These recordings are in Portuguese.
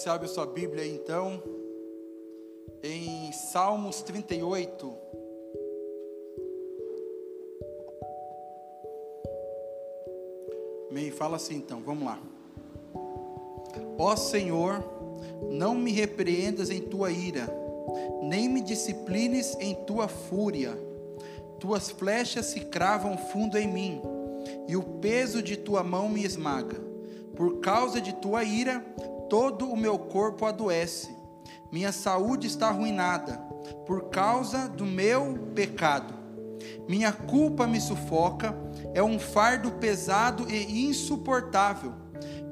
você abre sua Bíblia aí, então, em Salmos 38. Amém. Fala assim então, vamos lá. Ó Senhor, não me repreendas em tua ira, nem me disciplines em tua fúria. Tuas flechas se cravam fundo em mim, e o peso de tua mão me esmaga. Por causa de tua ira, todo o meu corpo adoece. Minha saúde está arruinada por causa do meu pecado. Minha culpa me sufoca, é um fardo pesado e insuportável.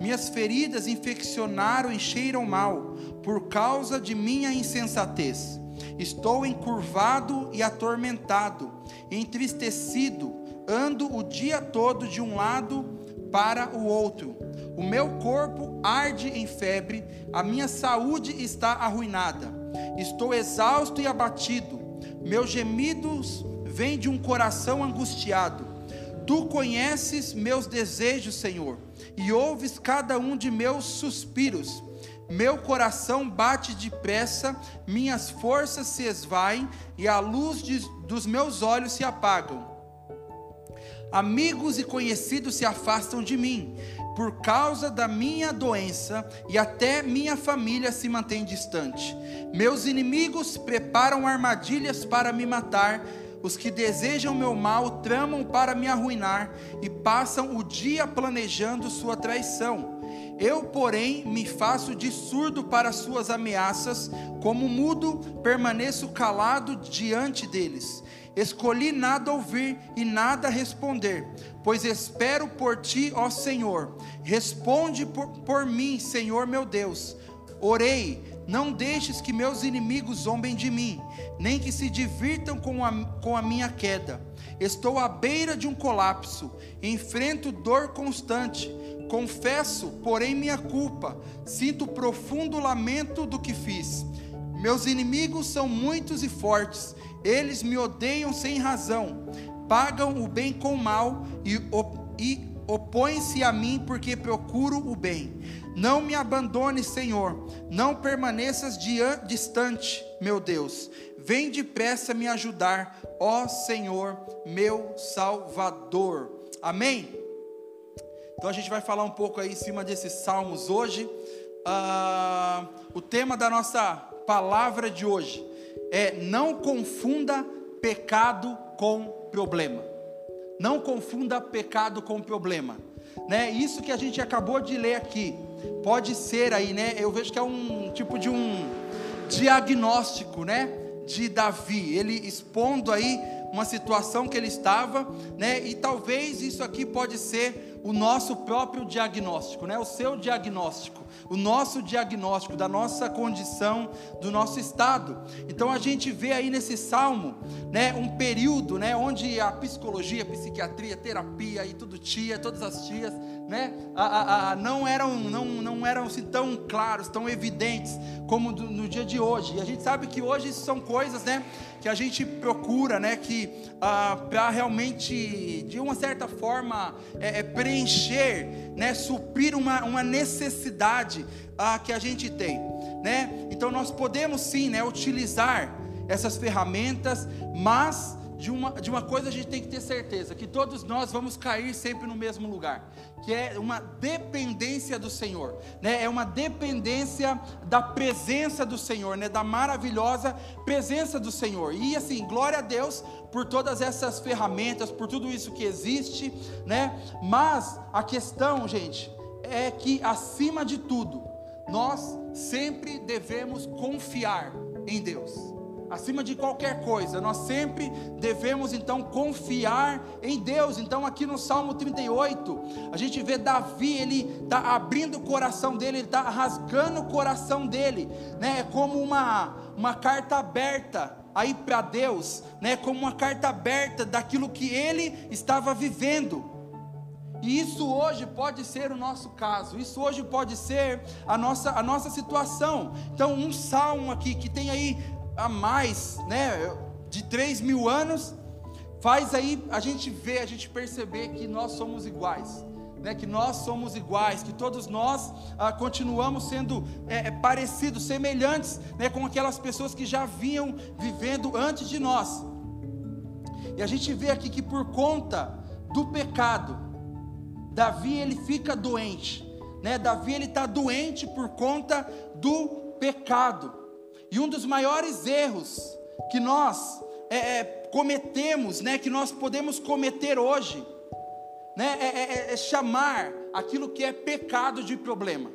Minhas feridas infeccionaram e cheiram mal, por causa de minha insensatez. Estou encurvado e atormentado, entristecido, ando o dia todo de um lado para o outro. O meu corpo arde em febre, a minha saúde está arruinada. Estou exausto e abatido. Meus gemidos vêm de um coração angustiado. Tu conheces meus desejos, Senhor, e ouves cada um de meus suspiros. Meu coração bate depressa, minhas forças se esvaem e a luz de, dos meus olhos se apagam. Amigos e conhecidos se afastam de mim, por causa da minha doença, e até minha família se mantém distante. Meus inimigos preparam armadilhas para me matar, os que desejam meu mal tramam para me arruinar e passam o dia planejando sua traição. Eu, porém, me faço de surdo para suas ameaças, como mudo, permaneço calado diante deles. Escolhi nada ouvir e nada responder, pois espero por ti, ó Senhor. Responde por, por mim, Senhor meu Deus. Orei, não deixes que meus inimigos zombem de mim, nem que se divirtam com a, com a minha queda. Estou à beira de um colapso, enfrento dor constante. Confesso, porém, minha culpa, sinto profundo lamento do que fiz. Meus inimigos são muitos e fortes, eles me odeiam sem razão, pagam o bem com o mal e, e opõem-se a mim porque procuro o bem. Não me abandone, Senhor, não permaneças distante, meu Deus. Vem depressa me ajudar, ó Senhor, meu Salvador. Amém? Então a gente vai falar um pouco aí em cima desses salmos hoje. Ah, o tema da nossa palavra de hoje é: não confunda pecado com problema. Não confunda pecado com problema. Né? Isso que a gente acabou de ler aqui pode ser aí, né? Eu vejo que é um tipo de um diagnóstico, né? De Davi, ele expondo aí uma situação que ele estava, né? E talvez isso aqui pode ser o nosso próprio diagnóstico, né? O seu diagnóstico o nosso diagnóstico da nossa condição, do nosso estado. Então a gente vê aí nesse salmo, né, um período, né, onde a psicologia, a psiquiatria, terapia e tudo tia, todas as tias, né, a, a, a, não eram não, não eram assim tão claros, tão evidentes como do, no dia de hoje. E a gente sabe que hoje são coisas, né, que a gente procura, né, que ah, para realmente, de uma certa forma, é, é preencher, né, suprir uma, uma necessidade ah, que a gente tem, né? Então nós podemos sim, né, utilizar essas ferramentas, mas de uma, de uma coisa a gente tem que ter certeza: que todos nós vamos cair sempre no mesmo lugar, que é uma dependência do Senhor, né? é uma dependência da presença do Senhor, né? da maravilhosa presença do Senhor. E assim, glória a Deus por todas essas ferramentas, por tudo isso que existe, né? mas a questão, gente, é que acima de tudo, nós sempre devemos confiar em Deus acima de qualquer coisa, nós sempre devemos então confiar em Deus. Então, aqui no Salmo 38, a gente vê Davi, ele está abrindo o coração dele, ele está rasgando o coração dele, né? É como uma, uma carta aberta aí para Deus, né? Como uma carta aberta daquilo que ele estava vivendo. E isso hoje pode ser o nosso caso, isso hoje pode ser a nossa, a nossa situação. Então, um salmo aqui que tem aí há mais, né, de 3 mil anos, faz aí a gente ver, a gente perceber que nós somos iguais. né, que nós somos iguais, que todos nós ah, continuamos sendo é, parecidos, semelhantes né, com aquelas pessoas que já vinham vivendo antes de nós. E a gente vê aqui que por conta do pecado, Davi ele fica doente, né? Davi ele está doente por conta do pecado. E um dos maiores erros que nós é, é, cometemos, né? Que nós podemos cometer hoje, né? É, é, é, é chamar aquilo que é pecado de problema.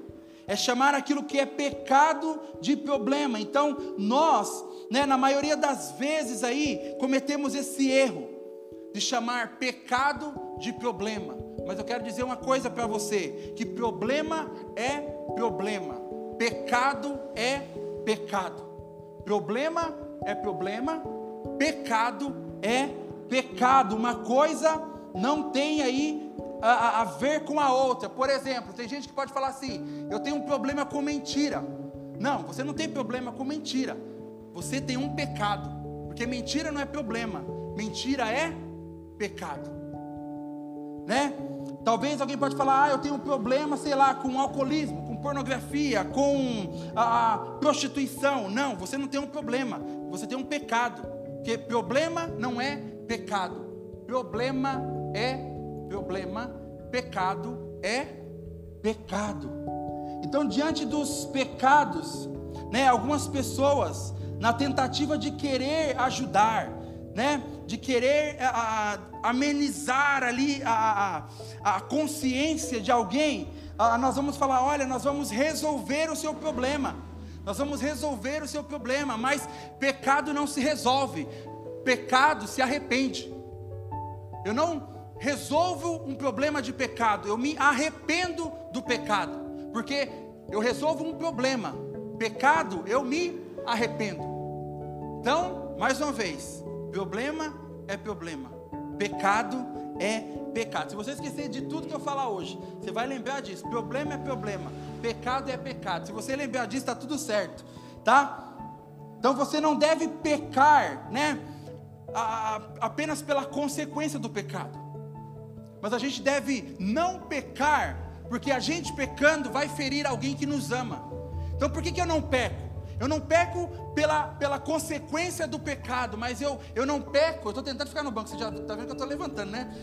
É chamar aquilo que é pecado de problema. Então, nós, né, na maioria das vezes aí, cometemos esse erro de chamar pecado de problema. Mas eu quero dizer uma coisa para você: que problema é problema, pecado é pecado. Problema é problema, pecado é pecado. Uma coisa não tem aí a, a, ver com a outra. Por exemplo, tem gente que pode falar assim: eu tenho um problema com mentira. Não, você não tem problema com mentira. Você tem um pecado. Porque mentira não é problema, mentira é pecado. Né? Talvez alguém pode falar: "Ah, eu tenho um problema, sei lá, com alcoolismo, com pornografia, com a, prostituição". Não, você não tem um problema, você tem um pecado. Porque problema não é pecado. Problema é problema, pecado é pecado. Então, diante dos pecados, né, algumas pessoas, na tentativa de querer ajudar, né, de querer a, a, amenizar ali a, a, consciência de alguém, nós vamos falar: olha, nós vamos resolver o seu problema, nós vamos resolver o seu problema, mas pecado não se resolve, pecado se arrepende. Eu não resolvo um problema de pecado, eu me arrependo do pecado, porque eu resolvo um problema, pecado eu me arrependo. Então, mais uma vez, Problema é problema. Pecado é pecado. Se você esquecer de tudo que eu falar hoje, você vai lembrar disso. Problema é problema. Pecado é pecado. Se você lembrar disso, está tudo certo, tá? Então você não deve pecar, né? A, apenas pela consequência do pecado. Mas a gente deve não pecar, porque a gente pecando vai ferir alguém que nos ama. Então por que, que eu não peco? Eu não peco pela, pela consequência do pecado, mas eu, eu não peco. Eu estou tentando ficar no banco, você já está vendo que eu estou levantando, né?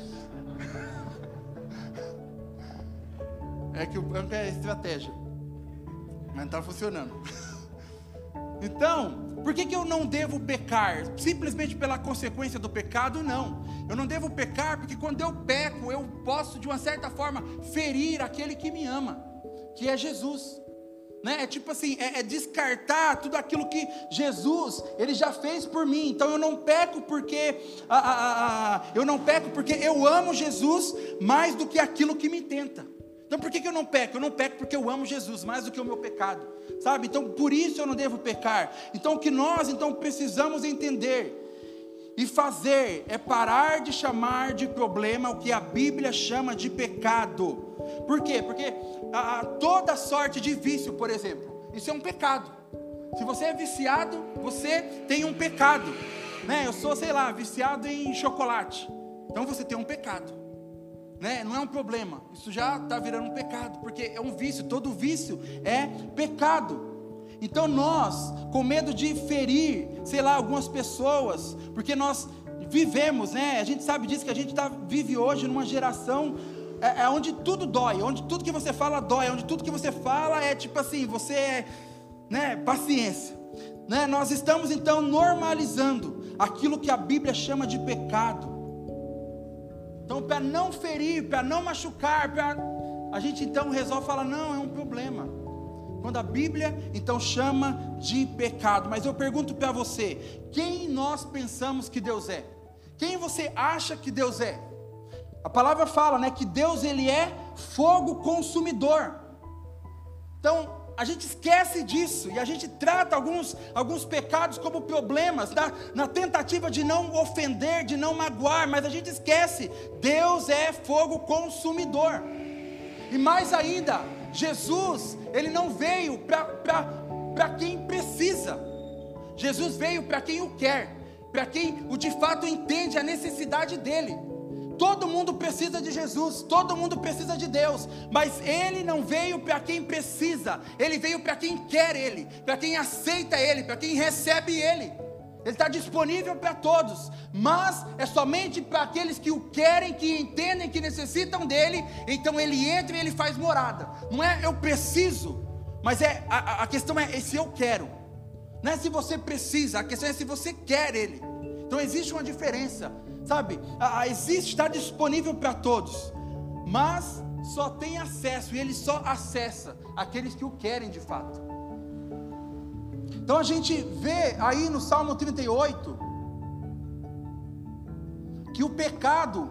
É que o banco é estratégia, mas não está funcionando. Então, por que, que eu não devo pecar? Simplesmente pela consequência do pecado? Não. Eu não devo pecar porque quando eu peco, eu posso, de uma certa forma, ferir aquele que me ama, que é Jesus. Né? É tipo assim, é, é, descartar tudo aquilo que Jesus ele já fez por mim. Então eu não peco porque a, a, a, eu não peco porque eu amo Jesus mais do que aquilo que me tenta. Então por que, que eu não peco? Eu não peco porque eu amo Jesus mais do que o meu pecado, sabe? Então por isso eu não devo pecar. Então o que nós então precisamos entender e fazer é parar de chamar de problema o que a Bíblia chama de pecado. Por quê? Porque a, a, toda sorte de vício, por exemplo, isso é um pecado. Se você é viciado, você tem um pecado. Né? Eu sou, sei lá, viciado em chocolate. Então você tem um pecado. Né? Não é um problema. Isso já está virando um pecado, porque é um vício. Todo vício é pecado. Então nós, com medo de ferir, sei lá, algumas pessoas, porque nós vivemos, né? A gente sabe disso que a gente tá, vive hoje numa geração é, é onde tudo dói, onde tudo que você fala dói, onde tudo que você fala é tipo assim, você é, né, paciência. Né? Nós estamos então normalizando aquilo que a Bíblia chama de pecado. Então, para não ferir, para não machucar, pra... a gente então resolve falar: não, é um problema. Quando a Bíblia então chama de pecado. Mas eu pergunto para você: quem nós pensamos que Deus é? Quem você acha que Deus é? A palavra fala, né, que Deus ele é fogo consumidor. Então, a gente esquece disso e a gente trata alguns, alguns pecados como problemas, na, na tentativa de não ofender, de não magoar, mas a gente esquece, Deus é fogo consumidor. E mais ainda, Jesus, ele não veio para quem precisa, Jesus veio para quem o quer, para quem o de fato entende a necessidade dele. Todo mundo precisa de Jesus, todo mundo precisa de Deus, mas Ele não veio para quem precisa, Ele veio para quem quer Ele, para quem aceita Ele, para quem recebe Ele. Ele está disponível para todos, mas é somente para aqueles que o querem, que entendem, que necessitam dele. Então ele entra e ele faz morada. Não é eu preciso, mas é a, a questão é se eu quero. Não é se você precisa, a questão é se você quer ele. Então existe uma diferença, sabe? A, a, existe, está disponível para todos, mas só tem acesso e ele só acessa aqueles que o querem de fato. Então a gente vê aí no Salmo 38 que o pecado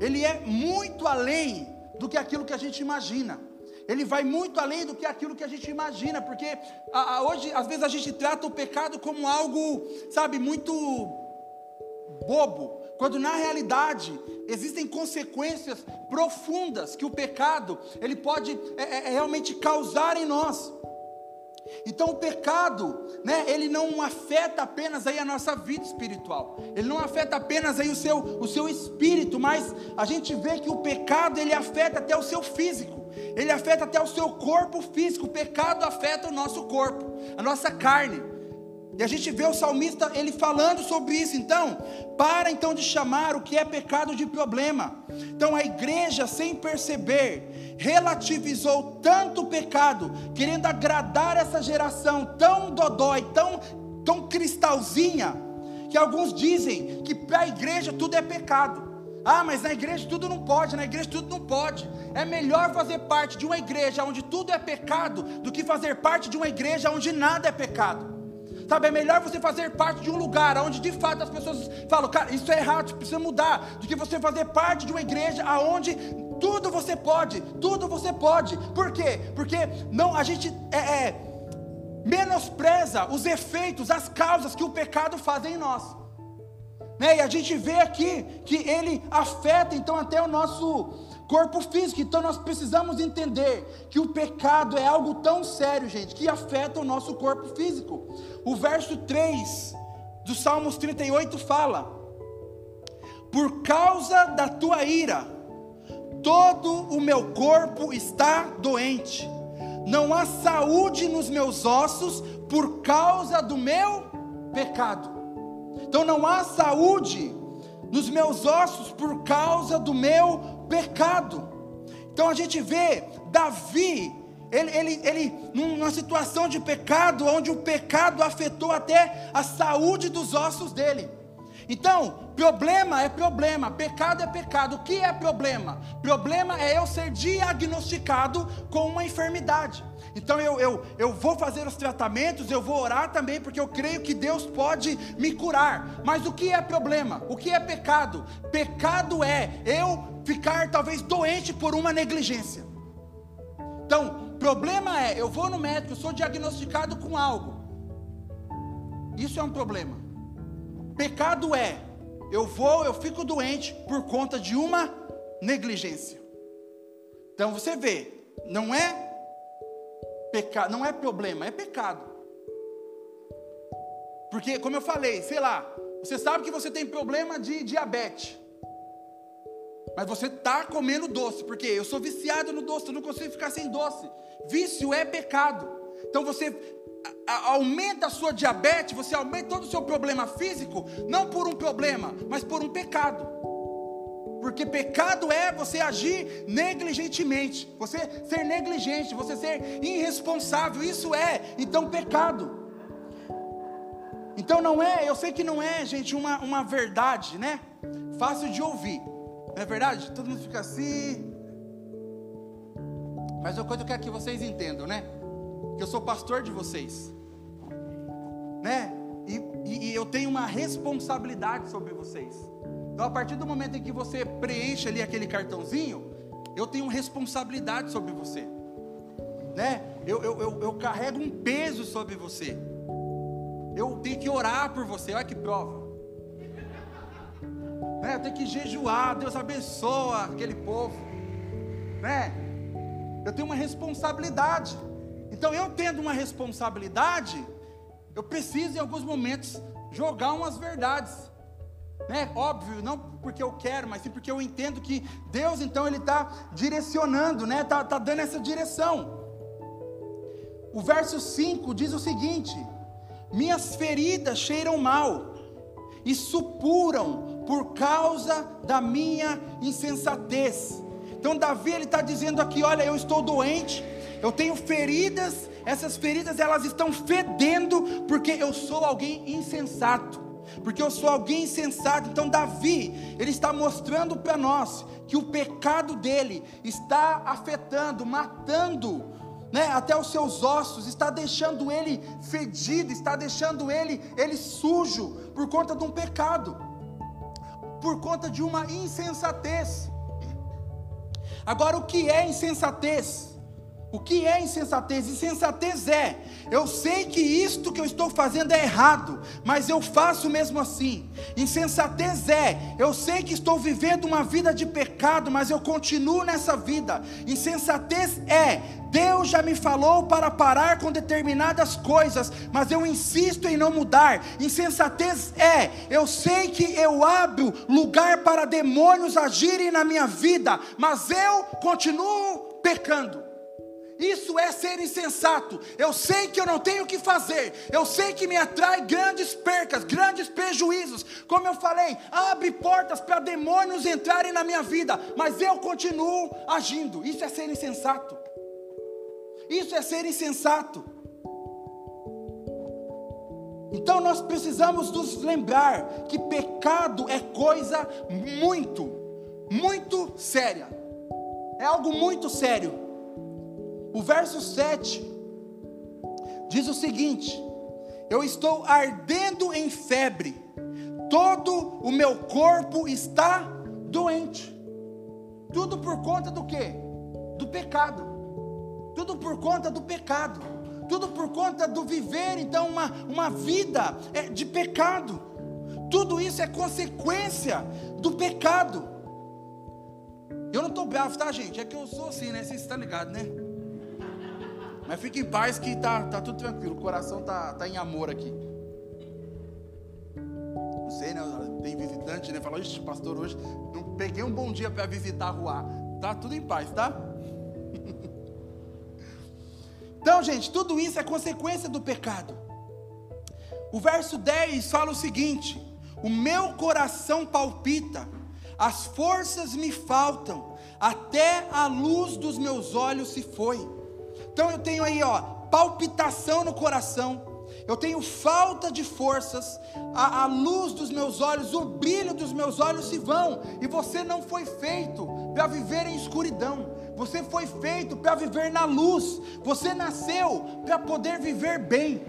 ele é muito além do que aquilo que a gente imagina. Ele vai muito além do que aquilo que a gente imagina, porque a, a, hoje às vezes a gente trata o pecado como algo, sabe, muito bobo, quando na realidade existem consequências profundas que o pecado ele pode é, é, realmente causar em nós. Então o pecado, né, ele não afeta apenas aí a nossa vida espiritual. Ele não afeta apenas aí o seu, o seu espírito, mas a gente vê que o pecado ele afeta até o seu físico. Ele afeta até o seu corpo físico. O pecado afeta o nosso corpo, a nossa carne. E a gente vê o salmista ele falando sobre isso. Então, para então de chamar o que é pecado de problema. Então a igreja, sem perceber, relativizou tanto o pecado, querendo agradar essa geração tão dodói, tão, tão cristalzinha, que alguns dizem que para a igreja tudo é pecado. Ah, mas na igreja tudo não pode, na igreja tudo não pode. É melhor fazer parte de uma igreja onde tudo é pecado do que fazer parte de uma igreja onde nada é pecado. Sabe, é melhor você fazer parte de um lugar onde de fato as pessoas falam, cara, isso é errado, precisa mudar, do que você fazer parte de uma igreja aonde tudo você pode, tudo você pode. Por quê? Porque não, a gente é, é, menospreza os efeitos, as causas que o pecado faz em nós. Né? E a gente vê aqui que ele afeta então até o nosso corpo físico. Então nós precisamos entender que o pecado é algo tão sério, gente, que afeta o nosso corpo físico. O verso 3 do Salmos 38 fala: Por causa da tua ira, todo o meu corpo está doente, não há saúde nos meus ossos por causa do meu pecado. Então não há saúde nos meus ossos por causa do meu pecado. Então a gente vê Davi, ele, ele, ele numa situação de pecado, onde o pecado afetou até a saúde dos ossos dele. Então, problema é problema, pecado é pecado. O que é problema? Problema é eu ser diagnosticado com uma enfermidade. Então eu, eu, eu vou fazer os tratamentos, eu vou orar também, porque eu creio que Deus pode me curar. Mas o que é problema? O que é pecado? Pecado é eu ficar talvez doente por uma negligência. Então, problema é, eu vou no médico, sou diagnosticado com algo. Isso é um problema. Pecado é, eu vou, eu fico doente por conta de uma negligência. Então você vê, não é pecado, não é problema, é pecado. Porque, como eu falei, sei lá, você sabe que você tem problema de diabetes. Mas você está comendo doce, porque eu sou viciado no doce, eu não consigo ficar sem doce. Vício é pecado. Então você aumenta a sua diabetes, você aumenta todo o seu problema físico, não por um problema, mas por um pecado porque pecado é você agir negligentemente, você ser negligente, você ser irresponsável, isso é, então, pecado. Então não é, eu sei que não é, gente, uma, uma verdade, né? Fácil de ouvir, não é verdade? Todo mundo fica assim. Mas uma coisa que eu quero que vocês entendam, né? Que eu sou pastor de vocês, né? E, e, e eu tenho uma responsabilidade sobre vocês. Então, a partir do momento em que você preenche ali aquele cartãozinho, eu tenho responsabilidade sobre você, né? Eu, eu, eu, eu carrego um peso sobre você. Eu tenho que orar por você. Olha que prova. Né? Eu tenho que jejuar. Deus abençoa aquele povo, né? Eu tenho uma responsabilidade. Então, eu tendo uma responsabilidade, eu preciso em alguns momentos jogar umas verdades Né? Óbvio, não porque eu quero, mas sim porque eu entendo que Deus então ele está direcionando, né? Tá, tá dando essa direção. O verso 5 diz o seguinte: Minhas feridas cheiram mal e supuram por causa da minha insensatez. Então Davi ele está dizendo aqui, olha, eu estou doente, eu tenho feridas, essas feridas elas estão fedendo porque eu sou alguém insensato porque eu sou alguém insensato. Então, Davi, ele está mostrando para nós que o pecado dele está afetando, matando, né, até os seus ossos, está deixando ele fedido, está deixando ele, ele sujo por conta de um pecado, por conta de uma insensatez. Agora, o que é insensatez? O que é insensatez? Insensatez é, eu sei que isto que eu estou fazendo é errado, mas eu faço mesmo assim. Insensatez é, eu sei que estou vivendo uma vida de pecado, mas eu continuo nessa vida. Insensatez é, Deus já me falou para parar com determinadas coisas, mas eu insisto em não mudar. Insensatez é, eu sei que eu abro lugar para demônios agirem na minha vida, mas eu continuo pecando. Isso é ser insensato. Eu sei que eu não tenho o que fazer. Eu sei que me atrai grandes percas, grandes prejuízos. Como eu falei, abre portas para demônios entrarem na minha vida, mas eu continuo agindo. Isso é ser insensato. Isso é ser insensato. Então nós precisamos nos lembrar que pecado é coisa muito, muito séria. É algo muito sério. O verso 7 diz o seguinte: Eu estou ardendo em febre, todo o meu corpo está doente. Tudo por conta do que? Do pecado. Tudo por conta do pecado. Tudo por conta do viver, então, uma, uma vida é, de pecado. Tudo isso é consequência do pecado. Eu não estou bravo, tá, gente? É que eu sou assim, né? Vocês estão ligados, né? Mas fique em paz que tá, tá tudo tranquilo, o coração tá, tá em amor aqui. Não sei, né? Tem visitante, né? Falou, ixi, pastor, hoje não peguei um bom dia para visitar a rua. Tá tudo em paz, tá? então, gente, tudo isso é consequência do pecado. O verso 10 fala o seguinte: O meu coração palpita, as forças me faltam, até a luz dos meus olhos se foi. Então eu tenho aí, ó, palpitação no coração, eu tenho falta de forças, a, a, luz dos meus olhos, o brilho dos meus olhos se vão, e você não foi feito para viver em escuridão, você foi feito para viver na luz, você nasceu para poder viver bem,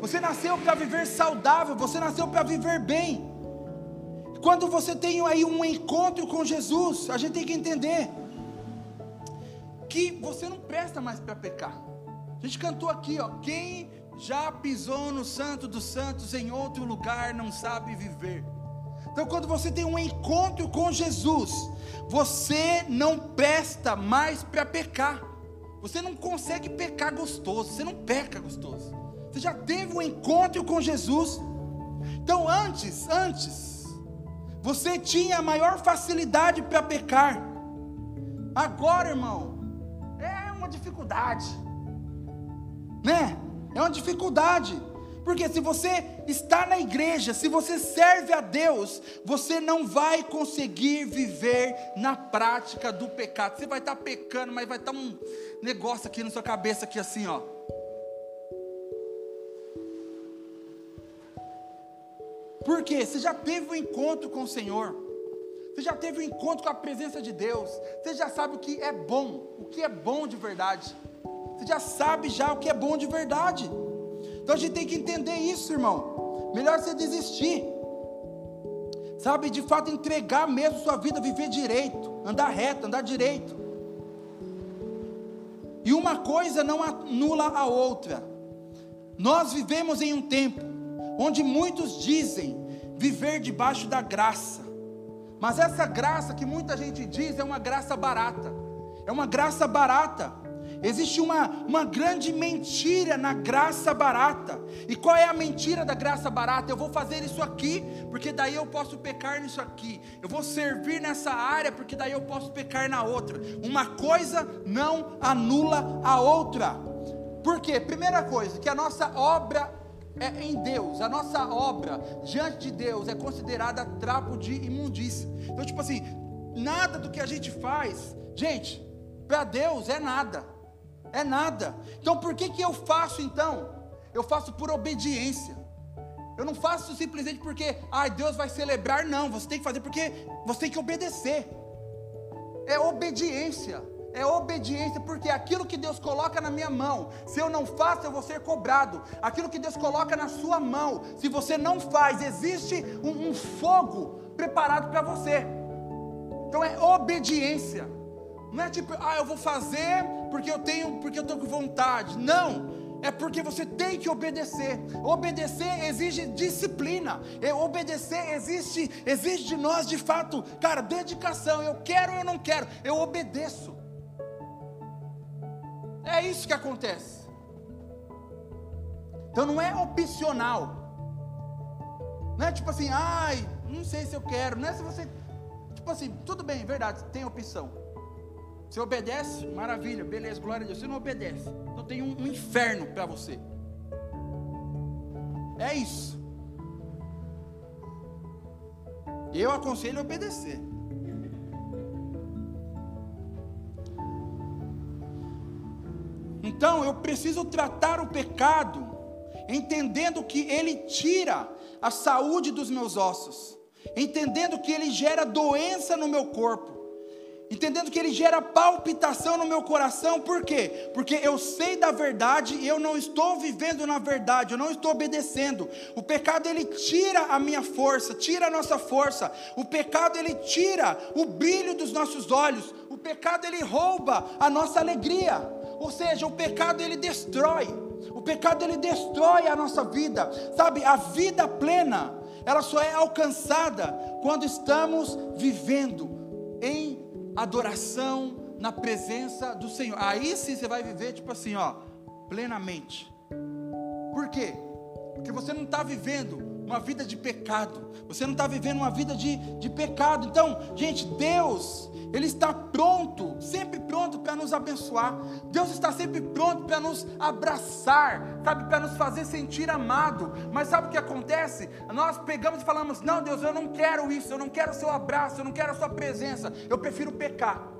você nasceu para viver saudável, você nasceu para viver bem. Quando você tem aí um encontro com Jesus, a gente tem que entender que você não presta mais para pecar. A gente cantou aqui, ó, quem já pisou no Santo dos Santos em outro lugar não sabe viver. Então, quando você tem um encontro com Jesus, você não presta mais para pecar. Você não consegue pecar gostoso, você não peca gostoso. Você já teve um encontro com Jesus. Então, antes, antes, você tinha a maior facilidade para pecar. Agora, irmão, dificuldade, né? É uma dificuldade, porque se você está na igreja, se você serve a Deus, você não vai conseguir viver na prática do pecado. Você vai estar pecando, mas vai estar um negócio aqui na sua cabeça aqui assim, ó. Por quê? Você já teve um encontro com o Senhor. Você já teve um encontro com a presença de Deus. Você já sabe o que é bom, o que é bom de verdade. Você já sabe já o que é bom de verdade. Então a gente tem que entender isso, irmão. Melhor você desistir. Sabe, de fato entregar mesmo sua vida, viver direito, andar reto, andar direito. E uma coisa não anula a outra. Nós vivemos em um tempo onde muitos dizem viver debaixo da graça. Mas essa graça que muita gente diz é uma graça barata. É uma graça barata. Existe uma, uma grande mentira na graça barata. E qual é a mentira da graça barata? Eu vou fazer isso aqui, porque daí eu posso pecar nisso aqui. Eu vou servir nessa área, porque daí eu posso pecar na outra. Uma coisa não anula a outra. Por quê? Primeira coisa, que a nossa obra é em Deus, a nossa obra diante de Deus é considerada trapo de imundícia. Então, tipo assim, nada do que a gente faz, gente, para Deus é nada é nada. Então por que, que eu faço então? Eu faço por obediência. Eu não faço simplesmente porque, ai, Deus vai celebrar, não. Você tem que fazer porque você tem que obedecer. É obediência. É obediência, porque aquilo que Deus coloca na minha mão, se eu não faço, eu vou ser cobrado. Aquilo que Deus coloca na sua mão, se você não faz, existe um, um fogo preparado para você. Então é obediência. Não é tipo, ah, eu vou fazer porque eu tenho, porque eu estou com vontade. Não. É porque você tem que obedecer. Obedecer exige disciplina. E obedecer existe, exige de nós de fato, cara, dedicação. Eu quero ou eu não quero, eu obedeço. É isso que acontece. Então não é opcional. Não é tipo assim, ai, não sei se eu quero. Não é se você, tipo assim, tudo bem, verdade, tem opção. Você obedece? Maravilha, beleza, glória a Deus. Você não obedece, então tem um, um inferno para você. É isso. Eu aconselho a obedecer. Então eu preciso tratar o pecado, entendendo que ele tira a saúde dos meus ossos, entendendo que ele gera doença no meu corpo entendendo que ele gera palpitação no meu coração, por quê? Porque eu sei da verdade e eu não estou vivendo na verdade, eu não estou obedecendo. O pecado ele tira a minha força, tira a nossa força. O pecado ele tira o brilho dos nossos olhos. O pecado ele rouba a nossa alegria. Ou seja, o pecado ele destrói. O pecado ele destrói a nossa vida. Sabe, a vida plena, ela só é alcançada quando estamos vivendo em adoração na presença do Senhor. Aí sim você vai viver, tipo assim, ó, plenamente. Por quê? Porque você não está vivendo uma vida de pecado, você não está vivendo uma vida de, de pecado. Então, gente, Deus, Ele está pronto, sempre pronto para nos abençoar. Deus está sempre pronto para nos abraçar, sabe, para nos fazer sentir amado. Mas sabe o que acontece? Nós pegamos e falamos: Não, Deus, eu não quero isso, eu não quero o seu abraço, eu não quero a sua presença, eu prefiro pecar.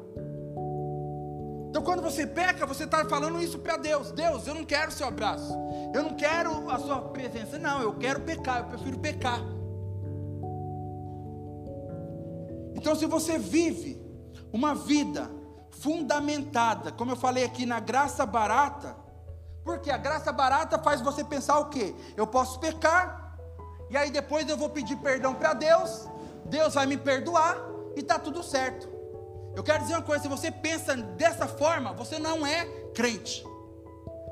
Então, quando você peca, você está falando isso para Deus: Deus, eu não quero o seu abraço, eu não quero a sua presença, não, eu quero pecar, eu prefiro pecar. Então, se você vive uma vida fundamentada, como eu falei aqui, na graça barata, porque a graça barata faz você pensar o quê? Eu posso pecar, e aí depois eu vou pedir perdão para Deus, Deus vai me perdoar e está tudo certo. Eu quero dizer uma coisa: se você pensa dessa forma, você não é crente.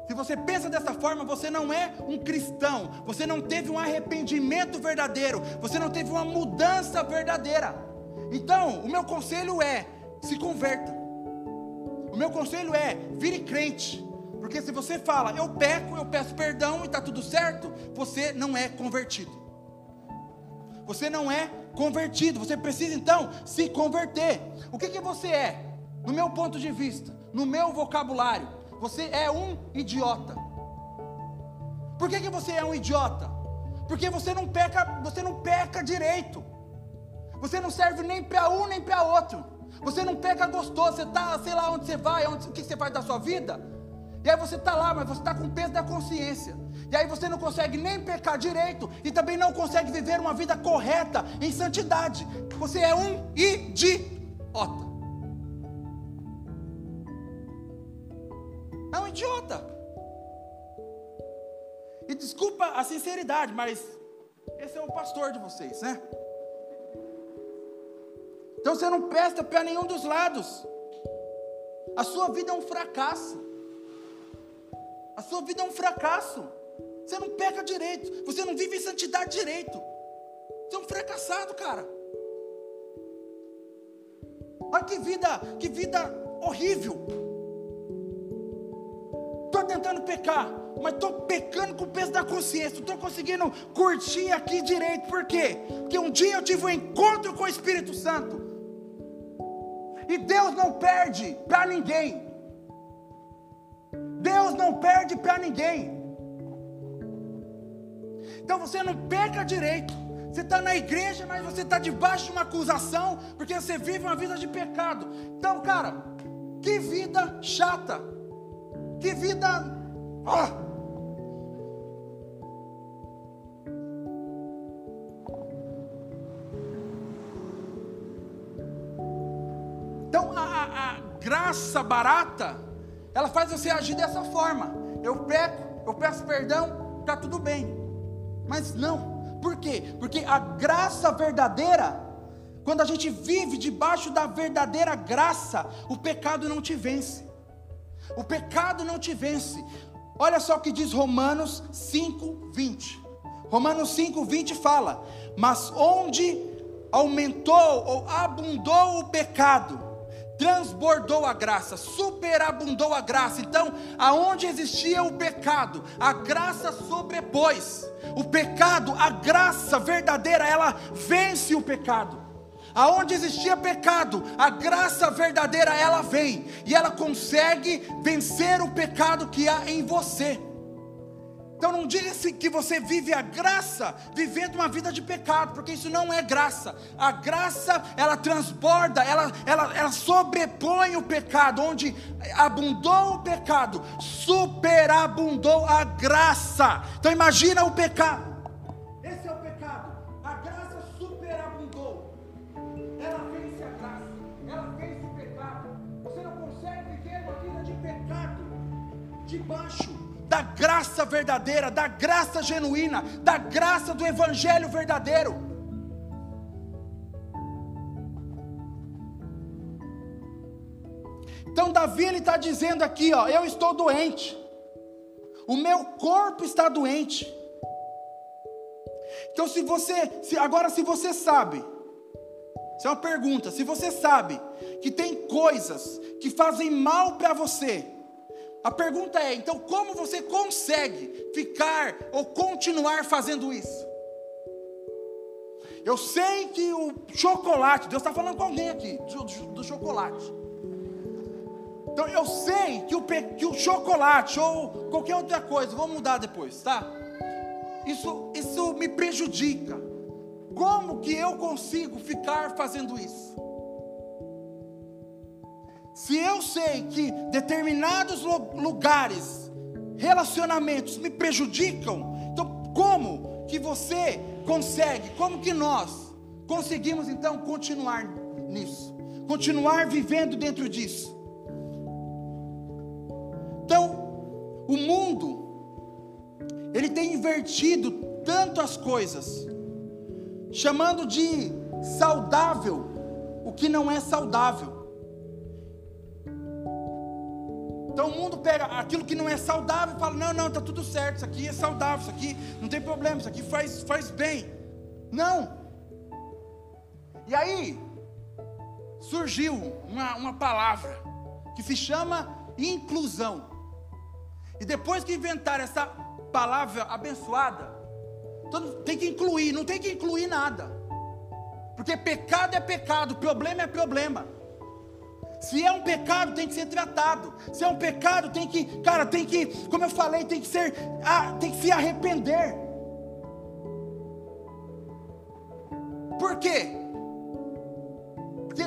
Se você pensa dessa forma, você não é um cristão. Você não teve um arrependimento verdadeiro. Você não teve uma mudança verdadeira. Então, o meu conselho é: se converta. O meu conselho é: vire crente. Porque se você fala, eu peco, eu peço perdão e está tudo certo, você não é convertido. Você não é convertido. Você precisa então se converter. O que, que você é? No meu ponto de vista, no meu vocabulário, você é um idiota. Por que, que você é um idiota? Porque você não peca, você não peca direito. Você não serve nem para um nem para outro. Você não peca gostoso. Você está, sei lá onde você vai, onde, o que você faz da sua vida. E aí você está lá, mas você está com o peso da consciência. E aí você não consegue nem pecar direito e também não consegue viver uma vida correta em santidade. Você é um idiota. É um idiota. E desculpa a sinceridade, mas esse é o pastor de vocês, né? Então você não presta para nenhum dos lados. A sua vida é um fracasso. A sua vida é um fracasso. Você não peca direito. Você não vive em santidade direito. Você é um fracassado, cara. Olha que vida, que vida horrível. pecar, mas estou pecando com o peso da consciência, estou conseguindo curtir aqui direito, por quê? Porque um dia eu tive um encontro com o Espírito Santo, e Deus não perde para ninguém, Deus não perde para ninguém. Então você não peca direito. Você está na igreja, mas você está debaixo de uma acusação, porque você vive uma vida de pecado. Então, cara, que vida chata. Que vida. Oh. Graça barata, ela faz você agir dessa forma. Eu peco, eu peço perdão, está tudo bem. Mas não. Por quê? Porque a graça verdadeira, quando a gente vive debaixo da verdadeira graça, o pecado não te vence. O pecado não te vence. Olha só o que diz Romanos 5, 20. Romanos 5, 20 fala: Mas onde aumentou ou abundou o pecado, transbordou a graça, superabundou a graça. Então, aonde existia o pecado, a graça sobrepôs. O pecado, a graça verdadeira, ela vence o pecado. Aonde existia pecado, a graça verdadeira ela vem e ela consegue vencer o pecado que há em você. Então não diga que você vive a graça vivendo uma vida de pecado, porque isso não é graça. A graça, ela transborda, ela, ela, ela sobrepõe o pecado, onde abundou o pecado, superabundou a graça. Então imagina o pecado. Esse é o pecado. A graça superabundou. Ela vence a graça, ela vence o pecado. Você não consegue viver uma vida de pecado debaixo da graça verdadeira, da graça genuína, da graça do Evangelho verdadeiro. Então Davi ele está dizendo aqui, ó, eu estou doente, o meu corpo está doente. Então se você, se, agora se você sabe, isso é uma pergunta, se você sabe que tem coisas que fazem mal para você, a pergunta é: então, como você consegue ficar ou continuar fazendo isso? Eu sei que o chocolate, Deus está falando com alguém aqui, do, do, chocolate. Então, eu sei que o, que o chocolate ou qualquer outra coisa, vou mudar depois, tá? Isso, isso me prejudica. Como que eu consigo ficar fazendo isso? Se eu sei que determinados lugares, relacionamentos me prejudicam, então como que você consegue, como que nós conseguimos então continuar nisso? Continuar vivendo dentro disso? Então, o mundo, ele tem invertido tanto as coisas, chamando de saudável o que não é saudável. Então o mundo pega aquilo que não é saudável e fala: não, não, está tudo certo, isso aqui é saudável, isso aqui não tem problema, isso aqui faz, faz bem. Não. E aí surgiu uma, uma palavra que se chama inclusão. E depois que inventaram essa palavra abençoada, todo, tem que incluir, não tem que incluir nada. Porque pecado é pecado, problema é problema. Se é um pecado, tem que ser tratado. Se é um pecado, tem que, cara, tem que, como eu falei, tem que ser, ah, tem que se arrepender. Por quê? Porque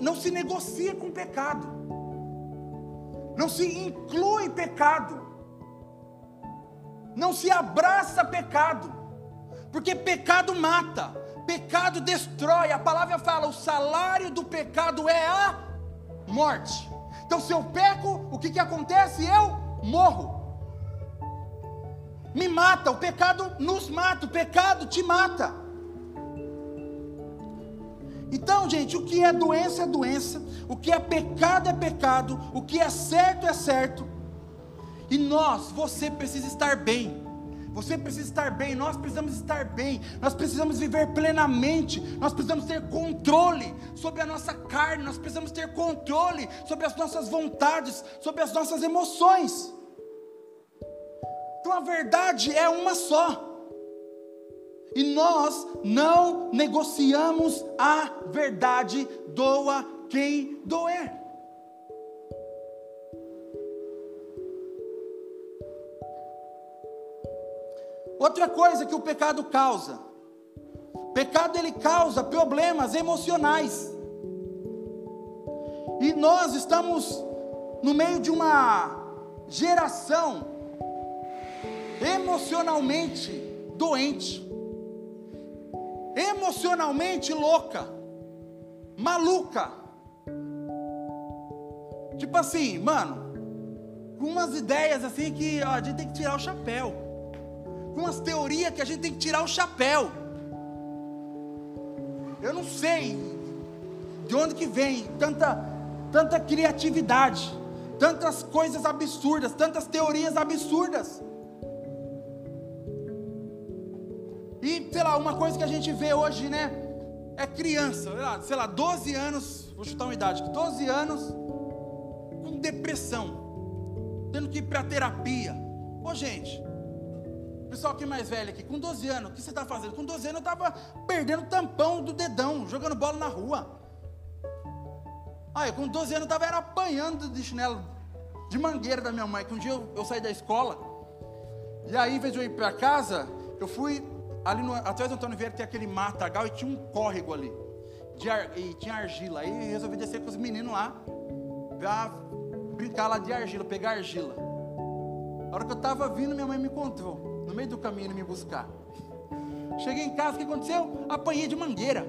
não se negocia com pecado. Não se inclui pecado. Não se abraça pecado. Porque pecado mata, pecado destrói. A palavra fala: o salário do pecado é a morte. Então, se eu peco, o que, que acontece? Eu morro. Me mata, o pecado nos mata, o pecado te mata. Então, gente, o que é doença é doença, o que é pecado é pecado, o que é certo é certo. E nós, você precisa estar bem. Você precisa estar bem, nós precisamos estar bem, nós precisamos viver plenamente, nós precisamos ter controle sobre a nossa carne, nós precisamos ter controle sobre as nossas vontades, sobre as nossas emoções. Então a verdade é uma só. E nós não negociamos a verdade, doa quem doer. Outra coisa que o pecado causa. Pecado ele causa problemas emocionais. E nós estamos no meio de uma geração emocionalmente doente, emocionalmente louca, maluca. Tipo assim, mano, com umas ideias assim que ó, a gente tem que tirar o chapéu, com umas teorias que a gente tem que tirar o chapéu. Eu não sei de onde que vem tanta, tanta criatividade, tantas coisas absurdas, tantas teorias absurdas. E, sei lá, uma coisa que a gente vê hoje, né? É criança, sei lá, 12 anos, vou chutar uma idade, 12 anos com depressão, tendo que ir para terapia. Ô gente, pessoal que mais velho aqui, com 12 anos, o que você está fazendo? Com 12 anos eu estava perdendo tampão do dedão, jogando bola na rua. Aí, com 12 anos eu estava apanhando de chinelo de mangueira da minha mãe, que um dia eu, eu saí da escola, e aí, em vez de eu ir para casa, eu fui ali no, atrás do Antônio Vieira tem aquele matagal e tinha um córrego ali. Ar, e tinha argila. Aí resolvi descer com os meninos lá pra brincar lá de argila, pegar argila. A hora que eu estava vindo, minha mãe me encontrou no meio do caminho me buscar. Cheguei em casa, o que aconteceu? Apanhei de mangueira.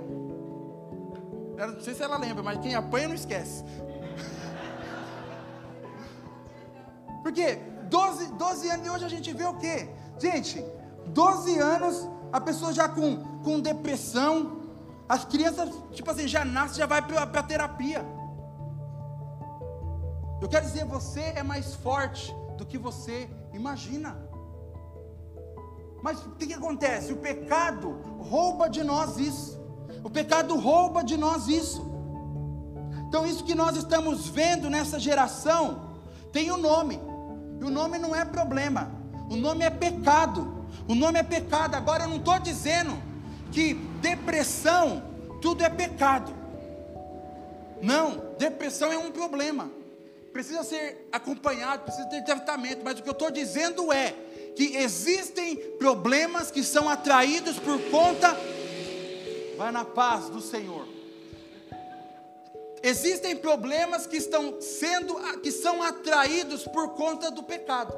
Não sei se ela lembra, mas quem apanha não esquece. Porque 12, 12 anos e hoje a gente vê o quê? Gente, 12 anos a pessoa já com, com depressão, as crianças, tipo assim, já nasce, já vai para terapia. Eu quero dizer, você é mais forte do que você imagina. Mas o que, acontece? O pecado rouba de nós isso. O pecado rouba de nós isso. Então, isso que nós estamos vendo nessa geração tem um nome. E o nome não é problema, o nome é pecado. O nome é pecado. Agora eu não estou dizendo que depressão, tudo é pecado. Não, depressão é um problema. Precisa ser acompanhado, precisa ter tratamento. Mas o que eu estou dizendo é que existem problemas que são atraídos por conta. Vai na paz do Senhor. Existem problemas que estão sendo que são atraídos por conta do pecado.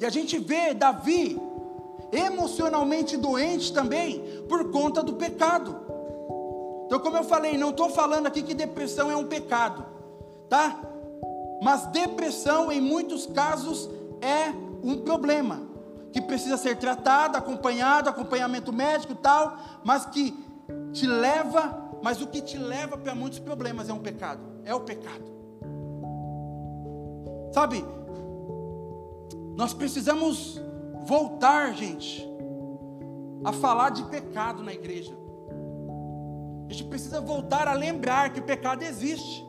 E a gente vê Davi emocionalmente doente também por conta do pecado. Então, como eu falei, não estou falando aqui que depressão é um pecado, tá? Mas depressão, em muitos casos, é um problema que precisa ser tratado, acompanhado, acompanhamento médico e tal, mas que te leva, mas o que te leva para muitos problemas é um pecado, é o pecado. Sabe, nós precisamos voltar, gente, a falar de pecado na igreja. A gente precisa voltar a lembrar que pecado existe,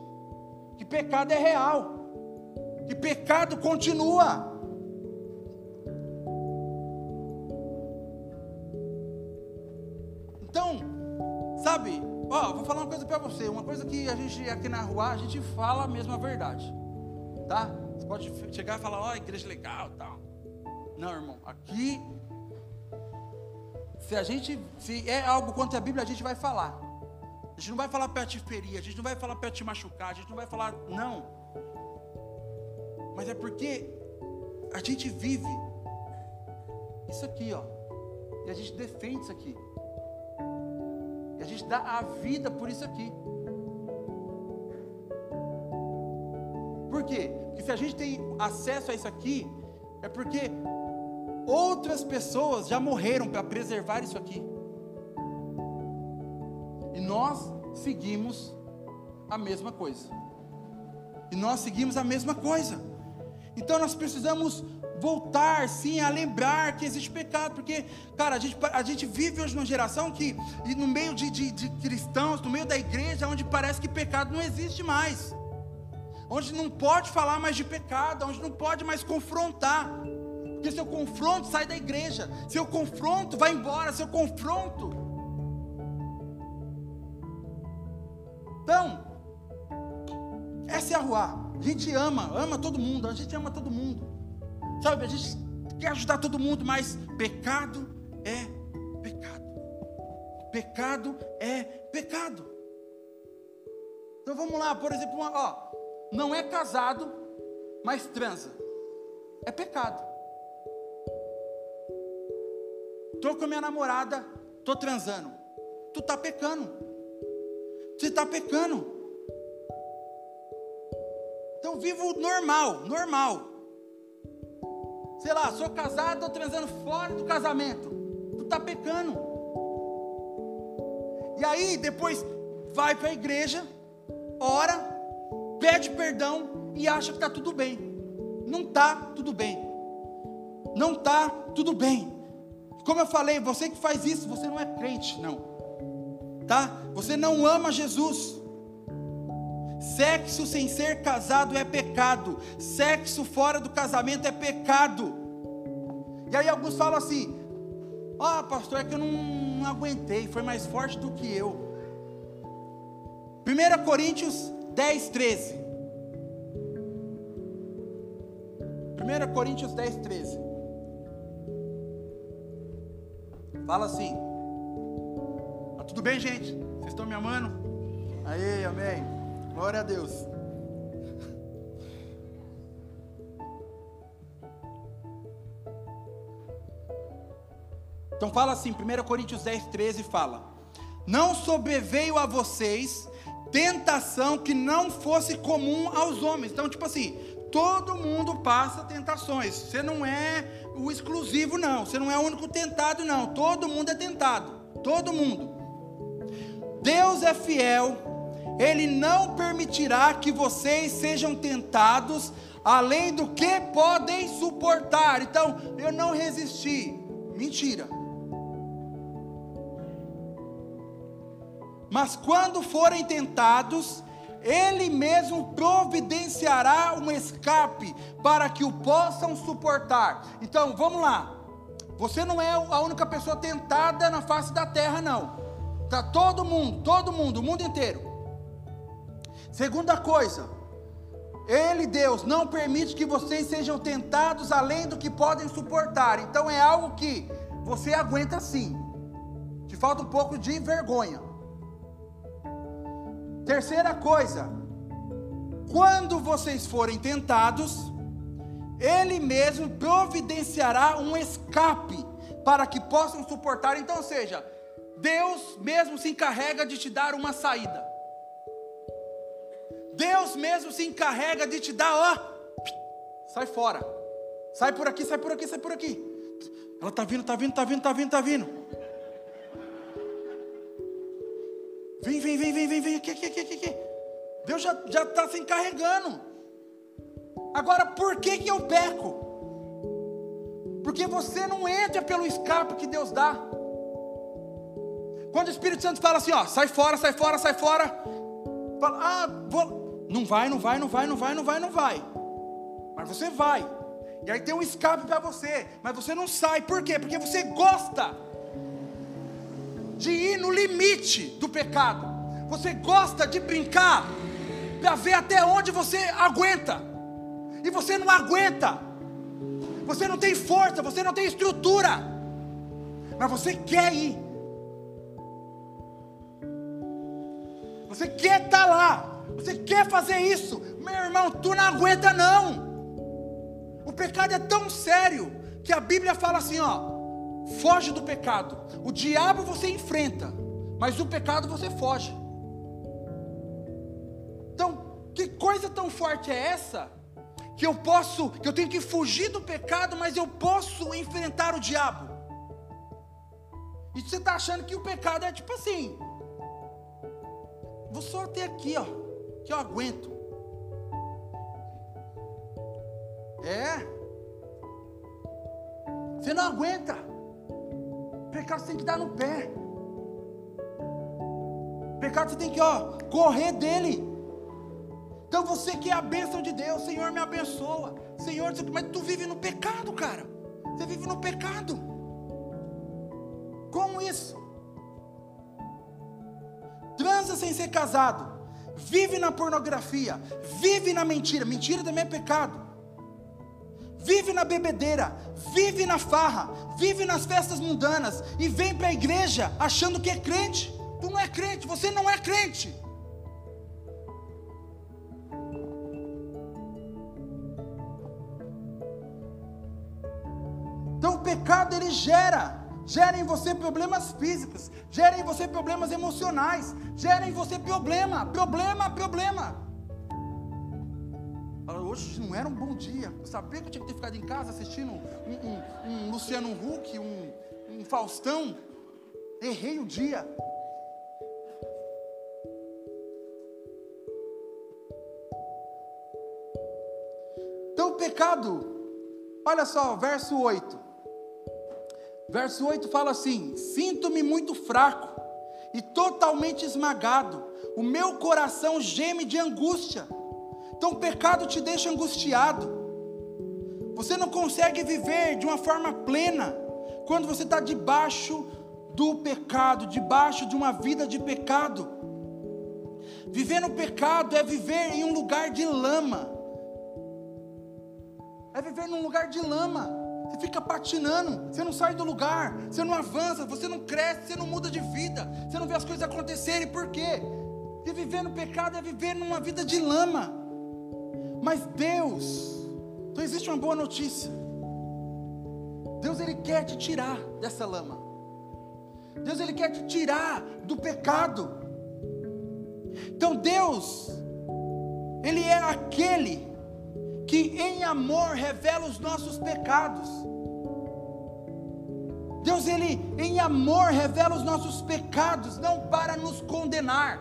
que pecado é real, que pecado continua. Ó, vou falar uma coisa para você, uma coisa que a gente aqui na rua a gente fala a mesma verdade, tá? Você pode chegar e falar, ó, oh, igreja legal tal. Não, irmão, aqui, se a gente, se é algo contra a Bíblia, a gente vai falar. A gente não vai falar para te ferir, a gente não vai falar para te machucar, a gente não vai falar, não. Mas é porque a gente vive isso aqui, ó. E a gente defende isso aqui. E a gente dá a vida por isso aqui. Por quê? Porque se a gente tem acesso a isso aqui, é porque outras pessoas já morreram para preservar isso aqui. E nós seguimos a mesma coisa. E nós seguimos a mesma coisa. Então nós precisamos voltar sim a lembrar que existe pecado, porque, cara, a gente, a gente vive hoje numa geração que, no meio de, de, de cristãos, no meio da igreja, onde parece que pecado não existe mais. onde não pode falar mais de pecado, onde não pode mais confrontar. Porque seu confronto sai da igreja, seu confronto vai embora, seu confronto. Então, essa é a rua. A gente ama, ama todo mundo, a gente ama todo mundo. Sabe, a gente quer ajudar todo mundo, mas pecado é pecado. Pecado é pecado. Então vamos lá, por exemplo, uma, ó, não é casado, mas transa. É pecado. Tô com minha namorada, tô transando. Tu tá pecando. Você tá pecando. Então vivo normal, normal. Sei lá, sou casado, tô transando fora do casamento. Tu tá pecando. E aí depois vai para a igreja, ora, pede perdão e acha que está tudo bem. Não está tudo bem. Não está tudo bem. Como eu falei, você que faz isso, você não é crente, não. Tá? Você não ama Jesus. Sexo sem ser casado é pecado. Sexo fora do casamento é pecado. E aí alguns falam assim: Ó, oh, pastor, é que eu não, não aguentei, foi mais forte do que eu. 1 Coríntios 10, 13. 1 Coríntios 10, 13. Fala assim. Tá tudo bem, gente? Vocês estão me amando? Aí, amém. Glória a Deus. Então fala assim, 1 Coríntios 10, 13 fala: Não sobreveio a vocês tentação que não fosse comum aos homens. Então, tipo assim, todo mundo passa tentações. Você não é o exclusivo, não. Você não é o único tentado, não. Todo mundo é tentado. Todo mundo. Deus é fiel. Ele não permitirá que vocês sejam tentados além do que podem suportar. Então, eu não resisti. Mentira. Mas quando forem tentados, Ele mesmo providenciará um escape para que o possam suportar. Então, vamos lá. Você não é a única pessoa tentada na face da terra, não. Tá todo mundo, todo mundo, o mundo inteiro. Segunda coisa, Ele, Deus, não permite que vocês sejam tentados além do que podem suportar. Então é algo que você aguenta sim. Te falta um pouco de vergonha. Terceira coisa, quando vocês forem tentados, Ele mesmo providenciará um escape para que possam suportar. Então, ou seja, Deus mesmo se encarrega de te dar uma saída. Deus mesmo se encarrega de te dar, ó, sai fora. Sai por aqui, sai por aqui, sai por aqui. Ela tá vindo, tá vindo, tá vindo, tá vindo, tá vindo. Vem, vem, vem, vem, vem, vem, aqui, aqui, aqui, aqui. Deus já está se encarregando. Agora, por que, que eu peco? Porque você não entra pelo escape que Deus dá. Quando o Espírito Santo fala assim, ó, sai fora, sai fora, sai fora. Fala, ah, vou. Não vai, não vai, não vai, não vai, não vai, não vai. Mas você vai. E aí tem um escape para você. Mas você não sai. Por quê? Porque você gosta de ir no limite do pecado. Você gosta de brincar para ver até onde você aguenta. E você não aguenta. Você não tem força, você não tem estrutura. Mas você quer ir. Você quer estar tá lá. Você quer fazer isso. Meu irmão, tu não aguenta não. O pecado é tão sério que a Bíblia fala assim, ó: Foge do pecado. O diabo você enfrenta, mas o pecado você foge. Então, que coisa tão forte é essa? Que eu posso, que eu tenho que fugir do pecado, mas eu posso enfrentar o diabo. E você está achando que o pecado é tipo assim: vou só até aqui, ó, que eu aguento. É. Você não aguenta. Pecado você tem que dar no pé. Pecado você tem que, ó, correr dele. Então você que é a bênção de Deus, Senhor me abençoa. Senhor, mas tu vive no pecado, cara. Você vive no pecado. Como isso? Transa sem ser casado. Vive na pornografia. Vive na mentira. Mentira também é pecado. Vive na bebedeira, vive na farra, vive nas festas mundanas e vem para a igreja achando que é crente. Tu não é crente, você não é crente. Então o pecado ele gera, gera em você problemas físicos, gera em você problemas emocionais, gera em você problema, problema, problema. Hoje não era um bom dia. Eu sabia que eu tinha que ter ficado em casa assistindo um, um, um Luciano Huck, um, um Faustão. Errei o dia. Então o pecado, olha só, verso 8. Verso 8 fala assim: Sinto-me muito fraco e totalmente esmagado, o meu coração geme de angústia. Então o pecado te deixa angustiado. Você não consegue viver de uma forma plena quando você está debaixo do pecado, debaixo de uma vida de pecado. Viver no pecado é viver em um lugar de lama. É viver num lugar de lama. Você fica patinando, você não sai do lugar, você não avança, você não cresce, você não muda de vida, você não vê as coisas acontecerem, por quê? Porque viver no pecado é viver numa vida de lama. Mas Deus, então existe uma boa notícia. Deus ele quer te tirar dessa lama. Deus ele quer te tirar do pecado. Então Deus, ele é aquele que em amor revela os nossos pecados. Deus, Ele em amor revela os nossos pecados, não para nos condenar,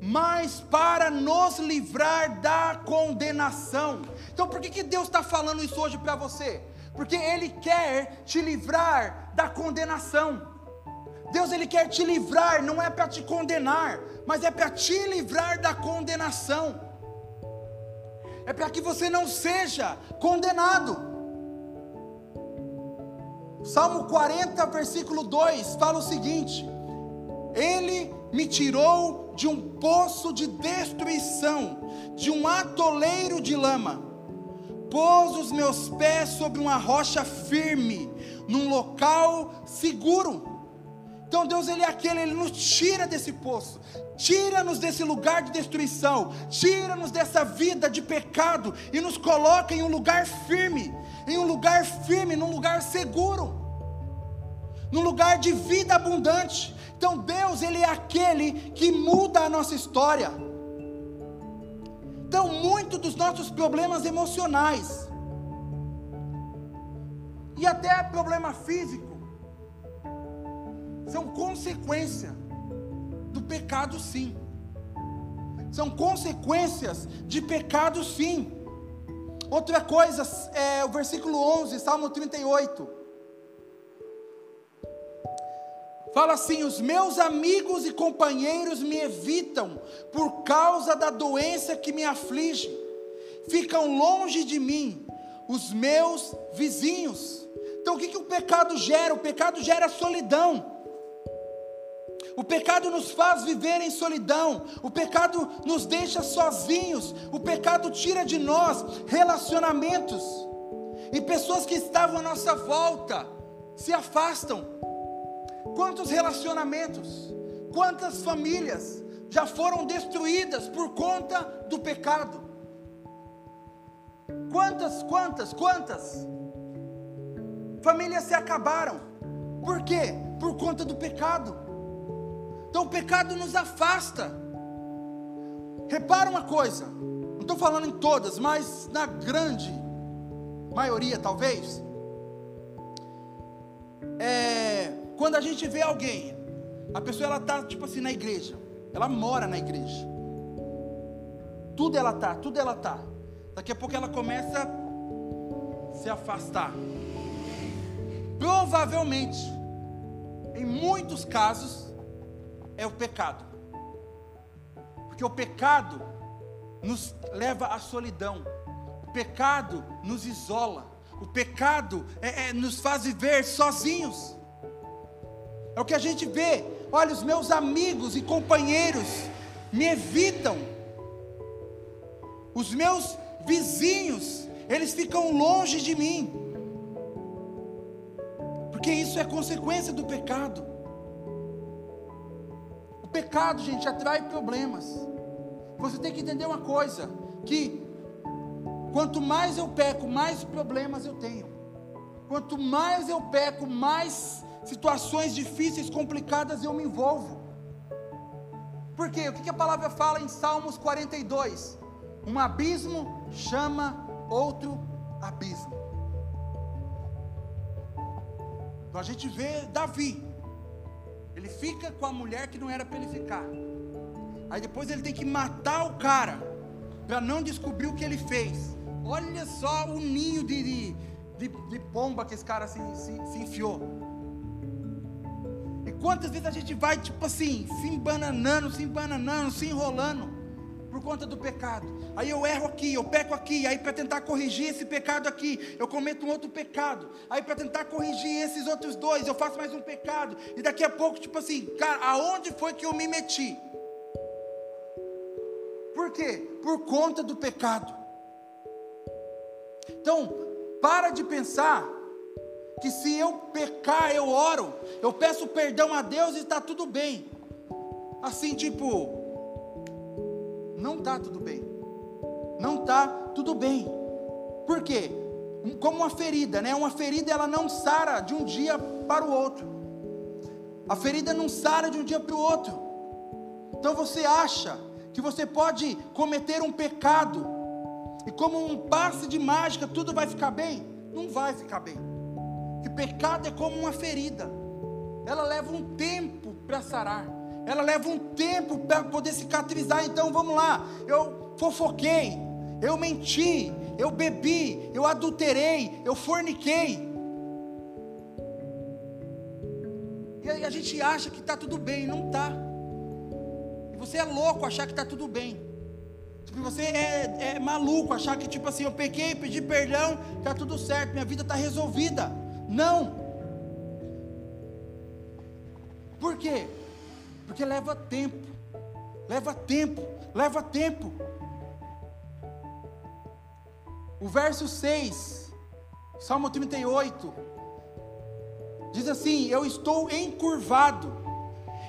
mas para nos livrar da condenação. Então, por que, que Deus está falando isso hoje para você? Porque Ele quer te livrar da condenação. Deus ele quer te livrar, não é para te condenar, mas é para te livrar da condenação é para que você não seja condenado. Salmo 40, versículo 2 fala o seguinte: Ele me tirou de um poço de destruição, de um atoleiro de lama, pôs os meus pés sobre uma rocha firme, num local seguro. Então Deus ele é aquele, ele nos tira desse poço, tira-nos desse lugar de destruição, tira-nos dessa vida de pecado e nos coloca em um lugar firme, em um lugar firme, num lugar seguro, num lugar de vida abundante. Então Deus ele é aquele que muda a nossa história. Então muito dos nossos problemas emocionais e até problema físico são consequência do pecado, sim. São consequências de pecado, sim. Outra coisa, é o versículo 11, Salmo 38. Fala assim: Os meus amigos e companheiros me evitam por causa da doença que me aflige, ficam longe de mim os meus vizinhos. Então o que, que o pecado gera? O pecado gera solidão. O pecado nos faz viver em solidão, o pecado nos deixa sozinhos, o pecado tira de nós relacionamentos, e pessoas que estavam à nossa volta se afastam. Quantos relacionamentos, quantas famílias já foram destruídas por conta do pecado? Quantas, quantas, quantas famílias se acabaram? Por quê? Por conta do pecado. Então o pecado nos afasta. Repara uma coisa, não estou falando em todas, mas na grande maioria talvez. É, quando a gente vê alguém, a pessoa ela está tipo assim na igreja, ela mora na igreja. Tudo ela tá, tudo ela tá. Daqui a pouco ela começa a se afastar. Provavelmente, em muitos casos, é o pecado. Porque o pecado, nos leva à solidão. O pecado nos isola. O pecado é, é, nos faz viver sozinhos. É o que a gente vê. Olha, os meus amigos e companheiros me evitam. Os meus vizinhos, eles ficam longe de mim. Porque isso é consequência do pecado. Pecado, gente, atrai problemas. Você tem que entender uma coisa: que quanto mais eu peco, mais problemas eu tenho. Quanto mais eu peco, mais situações difíceis, complicadas eu me envolvo. Por quê? O que a palavra fala em Salmos 42? Um abismo chama outro abismo. Então a gente vê Davi. Ele fica com a mulher que não era para ele ficar. Aí depois ele tem que matar o cara para não descobrir o que ele fez. Olha só o ninho de, de, de, de pomba que esse cara se, se, se enfiou. E quantas vezes a gente vai, tipo assim, se embananando, se embananando, se enrolando por conta do pecado. Aí eu erro aqui, eu peco aqui, aí para tentar corrigir esse pecado aqui, eu cometo um outro pecado. Aí para tentar corrigir esses outros dois, eu faço mais um pecado. E daqui a pouco, tipo assim, cara, aonde foi que eu me meti? Por quê? Por conta do pecado. Então, para de pensar que se eu pecar, eu oro, eu peço perdão a Deus e está tudo bem. Assim, tipo, não está tudo bem. Não está tudo bem. Por quê? Como uma ferida, né? Uma ferida ela não sara de um dia para o outro. A ferida não sara de um dia para o outro. Então você acha que você pode cometer um pecado e como um passe de mágica tudo vai ficar bem? Não vai ficar bem. Que pecado é como uma ferida. Ela leva um tempo para sarar ela leva um tempo para poder cicatrizar. Então vamos lá, eu fofoquei, eu menti, eu bebi, eu adulterei, eu forniquei. E a gente acha que está tudo bem, não está. E você é louco achar que está tudo bem. Tipo, você é, é, maluco achar que, tipo assim, eu pequei, pedi perdão, está tudo certo, minha vida está resolvida. Não. Por quê? Porque leva tempo, leva tempo, leva tempo. O verso 6, Salmo 38, diz assim: Eu estou encurvado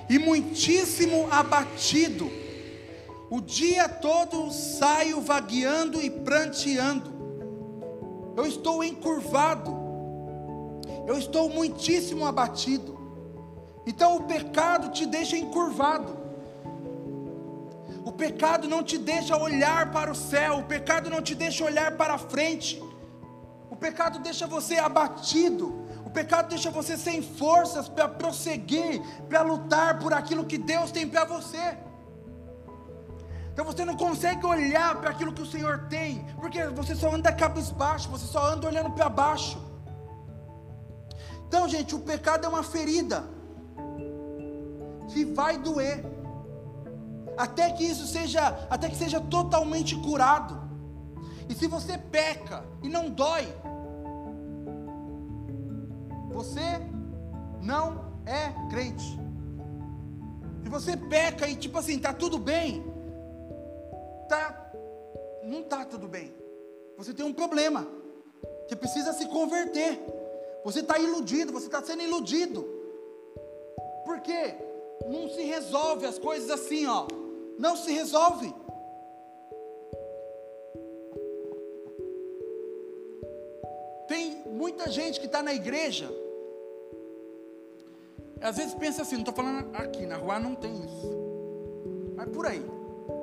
e muitíssimo abatido, o dia todo saio vagueando e pranteando. Eu estou encurvado, eu estou muitíssimo abatido. Então o pecado te deixa encurvado. O pecado não te deixa olhar para o céu, o pecado não te deixa olhar para frente. O pecado deixa você abatido. O pecado deixa você sem forças para prosseguir, para lutar por aquilo que Deus tem para você. Então você não consegue olhar para aquilo que o Senhor tem, porque você só anda cabisbaixo, você só anda olhando para baixo. Então, gente, o pecado é uma ferida que vai doer. Até que isso seja, até que seja totalmente curado. E se você peca e não dói, você não é crente. Se você peca e tipo assim, tá tudo bem, tá não tá tudo bem. Você tem um problema. Você precisa se converter. Você está iludido, você está sendo iludido. Por quê? Não se resolve as coisas assim, ó. Não se resolve. Tem muita gente que está na igreja. Às vezes pensa assim, não estou falando aqui, na rua não tem isso. Mas por aí.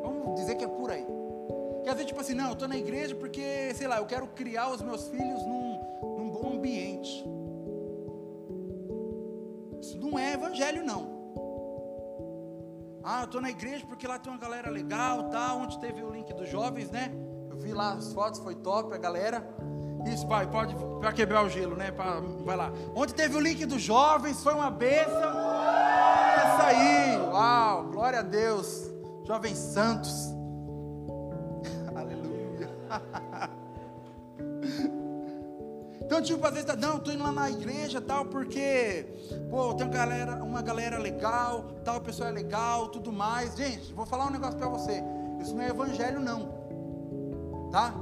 Vamos dizer que é por aí. Que às vezes, tipo assim, não, eu estou na igreja porque, sei lá, eu quero criar os meus filhos num, num bom ambiente. Isso não é evangelho, não. Ah, eu estou na igreja porque lá tem uma galera legal, tá? Onde teve o link dos jovens, né? Eu vi lá as fotos, foi top a galera. Isso, pai, pode para quebrar o gelo, né? Pra, vai lá. Onde teve o link dos jovens, foi uma bênção. Essa aí, uau, glória a Deus. Jovens santos. Então, tipo, às vezes, não, tô indo lá na igreja tal, porque, pô, tem uma galera, uma galera legal, tal, pessoa é legal, tudo mais. Gente, vou falar um negócio para você. Isso não é evangelho, não. Tá?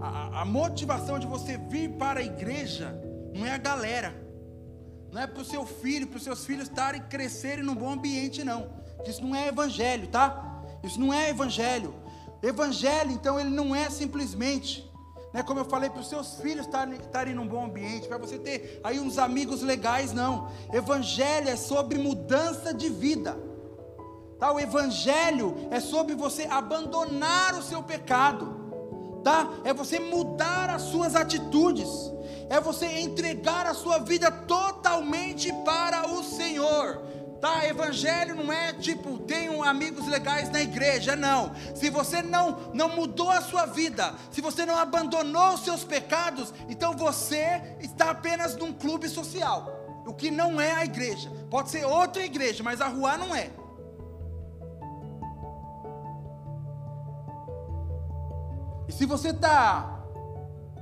A, a motivação de você vir para a igreja não é a galera. Não é para o seu filho, para os seus filhos estarem crescerem num bom ambiente, não. Isso não é evangelho, tá? Isso não é evangelho. Evangelho, então, ele não é simplesmente né, como eu falei, para os seus filhos estarem, num bom ambiente, para você ter aí uns amigos legais, não. Evangelho é sobre mudança de vida. Tá? O Evangelho é sobre você abandonar o seu pecado. Tá? É você mudar as suas atitudes. É você entregar a sua vida totalmente para o Senhor. Tá? Evangelho não é tipo, tenho amigos legais na igreja, não. Se você não não mudou a sua vida, se você não abandonou os seus pecados, então você está apenas num clube social. O que não é a igreja. Pode ser outra igreja, mas a rua não é. E se você está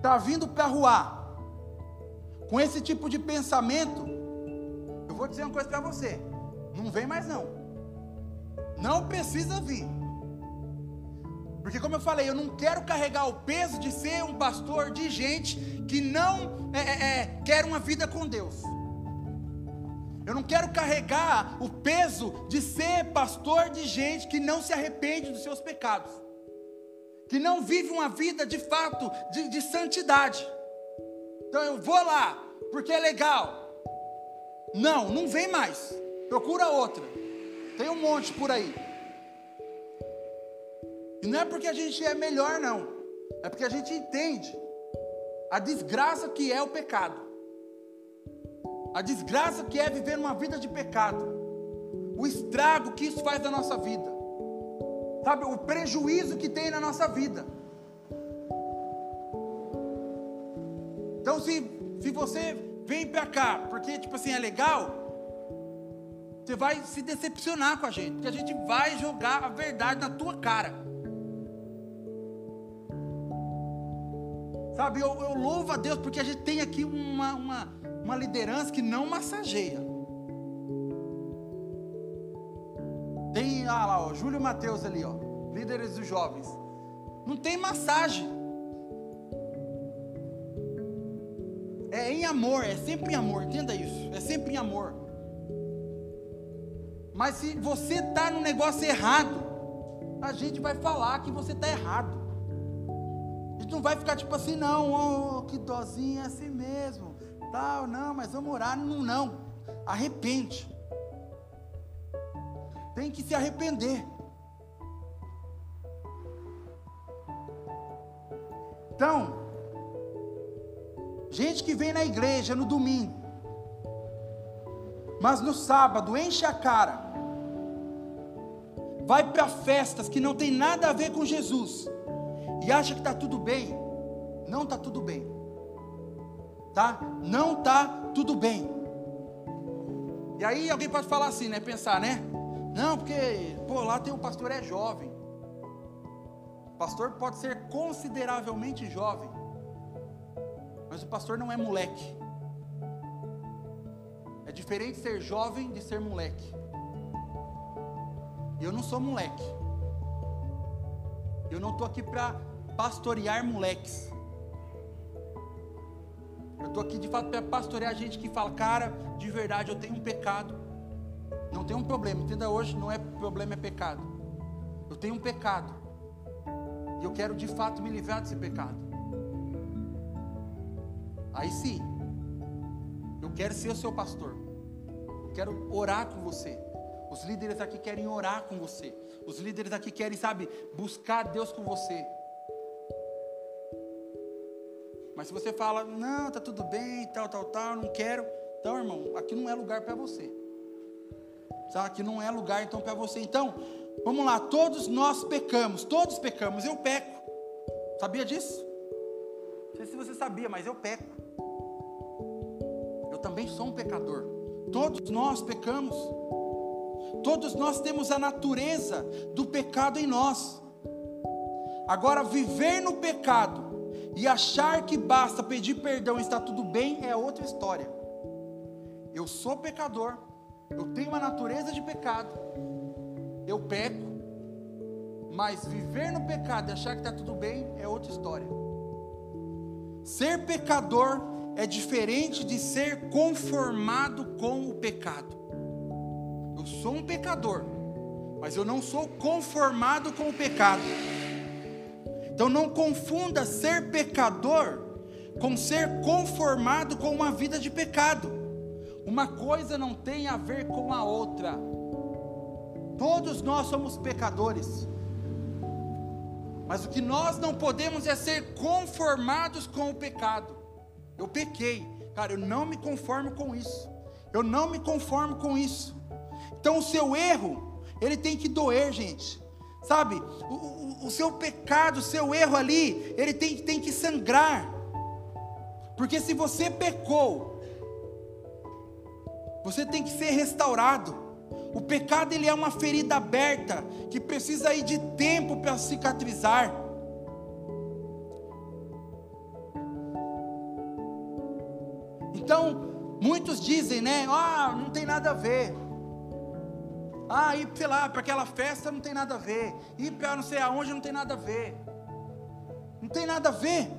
tá vindo para rua com esse tipo de pensamento, eu vou dizer uma coisa para você. Não vem mais não. Não precisa vir. Porque como eu falei, eu não quero carregar o peso de ser um pastor de gente que não é, é, é, quer uma vida com Deus. Eu não quero carregar o peso de ser pastor de gente que não se arrepende dos seus pecados. Que não vive uma vida de fato de, de santidade. Então eu vou lá, porque é legal. Não, não vem mais. Procura outra. Tem um monte por aí. E não é porque a gente é melhor, não. É porque a gente entende a desgraça que é o pecado. A desgraça que é viver uma vida de pecado. O estrago que isso faz na nossa vida. Sabe, o prejuízo que tem na nossa vida. Então, se, se você vem para cá, porque, tipo assim, é legal, você vai se decepcionar com a gente, porque a gente vai jogar a verdade na tua cara. Sabe, eu, eu louvo a Deus porque a gente tem aqui uma, uma, uma liderança que não massageia. Tem, ah lá, ó, Júlio Mateus ali, ó, líderes dos jovens. Não tem massagem. É em amor, é sempre em amor, entenda isso. É sempre em amor. Mas se você está no negócio errado, a gente vai falar que você está errado. A gente não vai ficar tipo assim, não, oh, que dozinha é assim mesmo, tal, não, mas vamos orar, não, não. Arrepende. Tem que se arrepender. Então, gente que vem na igreja no domingo, mas no sábado enche a cara, vai para festas que não tem nada a ver com Jesus e acha que está tudo bem, não está tudo bem, tá? Não está tudo bem. E aí alguém pode falar assim, né? Pensar, né? Não, porque pô, lá tem o pastor é jovem. Pastor pode ser consideravelmente jovem, mas o pastor não é moleque diferente ser jovem de ser moleque. Eu não sou moleque. Eu não estou aqui para pastorear moleques. Eu estou aqui de fato para pastorear gente que fala, cara, de verdade eu tenho um pecado. Não tem um problema, entenda hoje, não é problema, é pecado. Eu tenho um pecado. E eu quero de fato me livrar desse pecado. Aí sim, eu quero ser o seu pastor. Quero orar com você. Os líderes aqui querem orar com você. Os líderes aqui querem, sabe, buscar Deus com você. Mas se você fala, não, tá tudo bem, tal, tal, tal, não quero. Então, irmão, aqui não é lugar para você. Sabe? Aqui não é lugar então para você. Então, vamos lá, todos nós pecamos, todos pecamos. Eu peco. Sabia disso? Não sei se você sabia, mas eu peco. Eu também sou um pecador. Todos nós pecamos. Todos nós temos a natureza do pecado em nós. Agora, viver no pecado e achar que basta pedir perdão e está tudo bem é outra história. Eu sou pecador, eu tenho uma natureza de pecado, eu peco, mas viver no pecado e achar que está tudo bem é outra história. Ser pecador é diferente de ser conformado com o pecado. Eu sou um pecador, mas eu não sou conformado com o pecado. Então não confunda ser pecador com ser conformado com uma vida de pecado. Uma coisa não tem a ver com a outra. Todos nós somos pecadores. Mas o que nós não podemos é ser conformados com o pecado. Eu pequei, cara, eu não me conformo com isso. Eu não me conformo com isso. Então o seu erro, ele tem que doer, gente. Sabe, o, o, o seu pecado, o seu erro ali, ele tem, tem que sangrar. Porque se você pecou, você tem que ser restaurado. O pecado ele é uma ferida aberta que precisa ir de tempo para cicatrizar. Então, muitos dizem, né? Ah, não tem nada a ver. Ah, ir, sei lá, para aquela festa não tem nada a ver. Ir para não sei aonde não tem nada a ver. Não tem nada a ver.